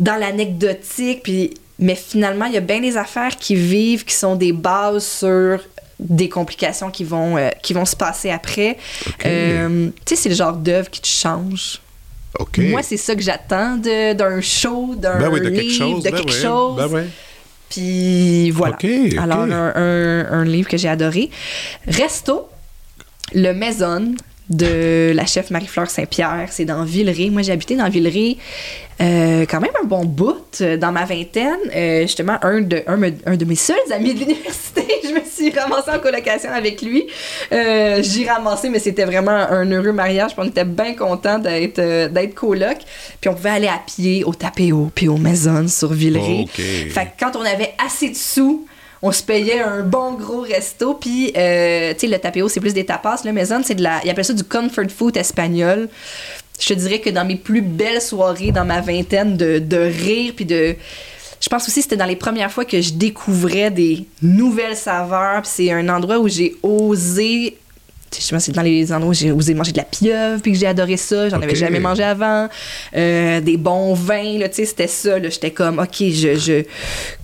dans l'anecdotique, puis mais finalement il y a bien des affaires qui vivent, qui sont des bases sur des complications qui vont euh, qui vont se passer après. Euh, tu sais, c'est le genre d'œuvre qui te change. Moi, c'est ça que j'attends d'un show, d'un ben oui, de quelque livre, chose. de ben quelque chose. Ben ouais. Puis voilà. Alors, un, un- un livre que j'ai adoré. Resto, le Maison de la chef Marie-Fleur Saint-Pierre. C'est dans Villeray. Moi, j'ai habité dans Villeray euh, quand même un bon bout euh, dans ma vingtaine. Euh, justement, un de, un, me- un de mes seuls amis de l'université, je me suis ramassée en colocation avec lui. Euh, J'y ramassé, mais c'était vraiment un heureux mariage. puis on était bien contents d'être d'être coloc. Puis on pouvait aller à pied au Tapéo puis au Maison sur Villeray. Fait que quand on avait assez de sous, on se payait un bon gros resto. Puis, euh, tu sais, le tapéo, c'est plus des tapas. Le maison, c'est de la. Ils appellent ça du comfort food espagnol. Je te dirais que dans mes plus belles soirées, dans ma vingtaine, de, de rire, puis de. Je pense aussi que c'était dans les premières fois que je découvrais des nouvelles saveurs. Puis c'est un endroit où j'ai osé. sais, Je pense que c'est dans les endroits où j'ai osé manger de la pieuvre, puis que j'ai adoré ça. J'en avais jamais mangé avant. Euh, des bons vins, là, tu sais, c'était ça. là. J'étais comme, OK, je, je,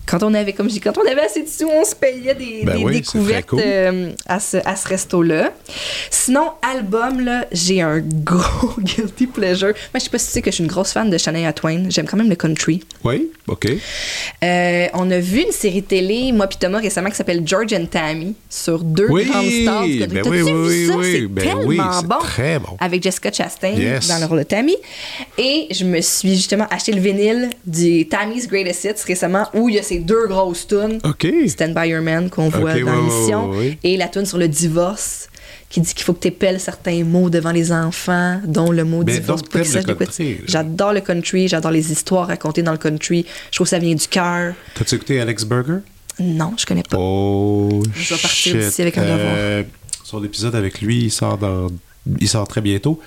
quand on avait, comme je dis, quand on avait assez de sous, on se payait des, Ben des oui, découvertes cool. euh, à ce, à ce resto-là. Sinon, album, là, j'ai un gros guilty pleasure. Moi, je sais pas si tu sais que je suis une grosse fan de Shania Twain. J'aime quand même le country. Oui, OK. Euh, on a vu une série télé, moi puis Thomas, récemment, qui s'appelle George and Tammy, sur deux Oui, grandes stars du country. ben oui, vu oui, ça? oui, C'est ben tellement bon. très bon. Avec Jessica Chastain Yes. dans le rôle de Tammy. Et je me suis justement acheté le vinyle du Tammy's Greatest Hits récemment, où il y a ces deux grosses tunes. OK. Stand By Your Man qu'on voit dans ouais, l'émission. ouais, ouais, ouais. Et la tune sur le divorce qui dit qu'il faut que tu épelles certains mots devant les enfants, dont le mot Mais divorce. J'adore le country, j'adore les histoires racontées dans le country. Je trouve que ça vient du cœur. T'as-tu écouté Alex Burger? Non, je connais pas. Oh, Je vais partir d'ici avec un Euh, Son épisode avec lui, il sort dans... Il sort très bientôt.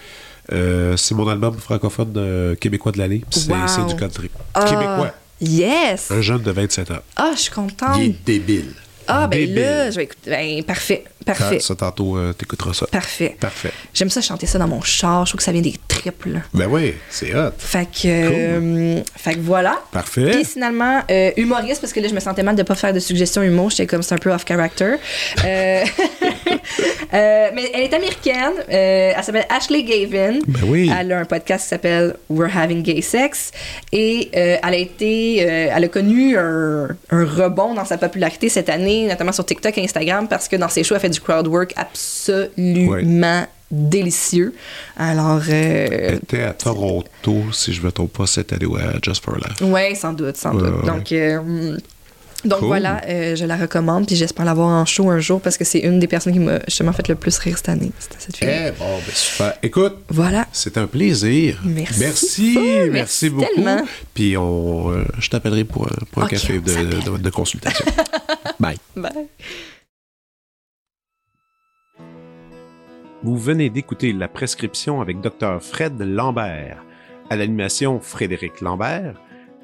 Euh, c'est mon album francophone euh, québécois de l'année. puis C'est Wow. c'est du country. Ah, Québécois. Yes! Un jeune de 27 ans. Ah, je suis contente. Il est débile. Ah, ben là, je vais écouter. Ben, parfait, parfait, ça, tantôt, euh, t'écouteras ça. parfait. Parfait. J'aime ça chanter ça dans mon char. Je trouve que ça vient des triples. Ben oui, c'est hot. Fait que, euh, fait que voilà. Parfait. Puis finalement, euh, humoriste, parce que là, je me sentais mal de pas faire de suggestions humour. J'étais comme, c'est un peu off character. Euh, mais elle est américaine. Elle s'appelle Ashley Gavin. Ben oui. Elle a un podcast qui s'appelle We're Having Gay Sex. Et elle a été, elle a connu un, un rebond dans sa popularité cette année, notamment sur TikTok et Instagram, parce que dans ses shows, elle fait du crowd work absolument délicieux. Alors, euh, Elle était à Toronto, si je ne me trompe pas, cette année, ouais, Just for Laugh. Oui, sans doute, sans Ouais, doute. Donc, euh, donc Cool. voilà, euh, je la recommande, puis j'espère l'avoir en show un jour parce que c'est une des personnes qui m'a justement fait le plus rire cette année. C'était cette fille. Eh bon, ben super. Écoute, Voilà. c'est un plaisir. Merci. Merci, Oh, merci, merci beaucoup. tellement. Puis on, euh, je t'appellerai pour, un- pour un café de- de consultation. Bye. Bye. Vous venez d'écouter La Prescription avec Dr. Fred Lambert. À l'animation, Frédéric Lambert.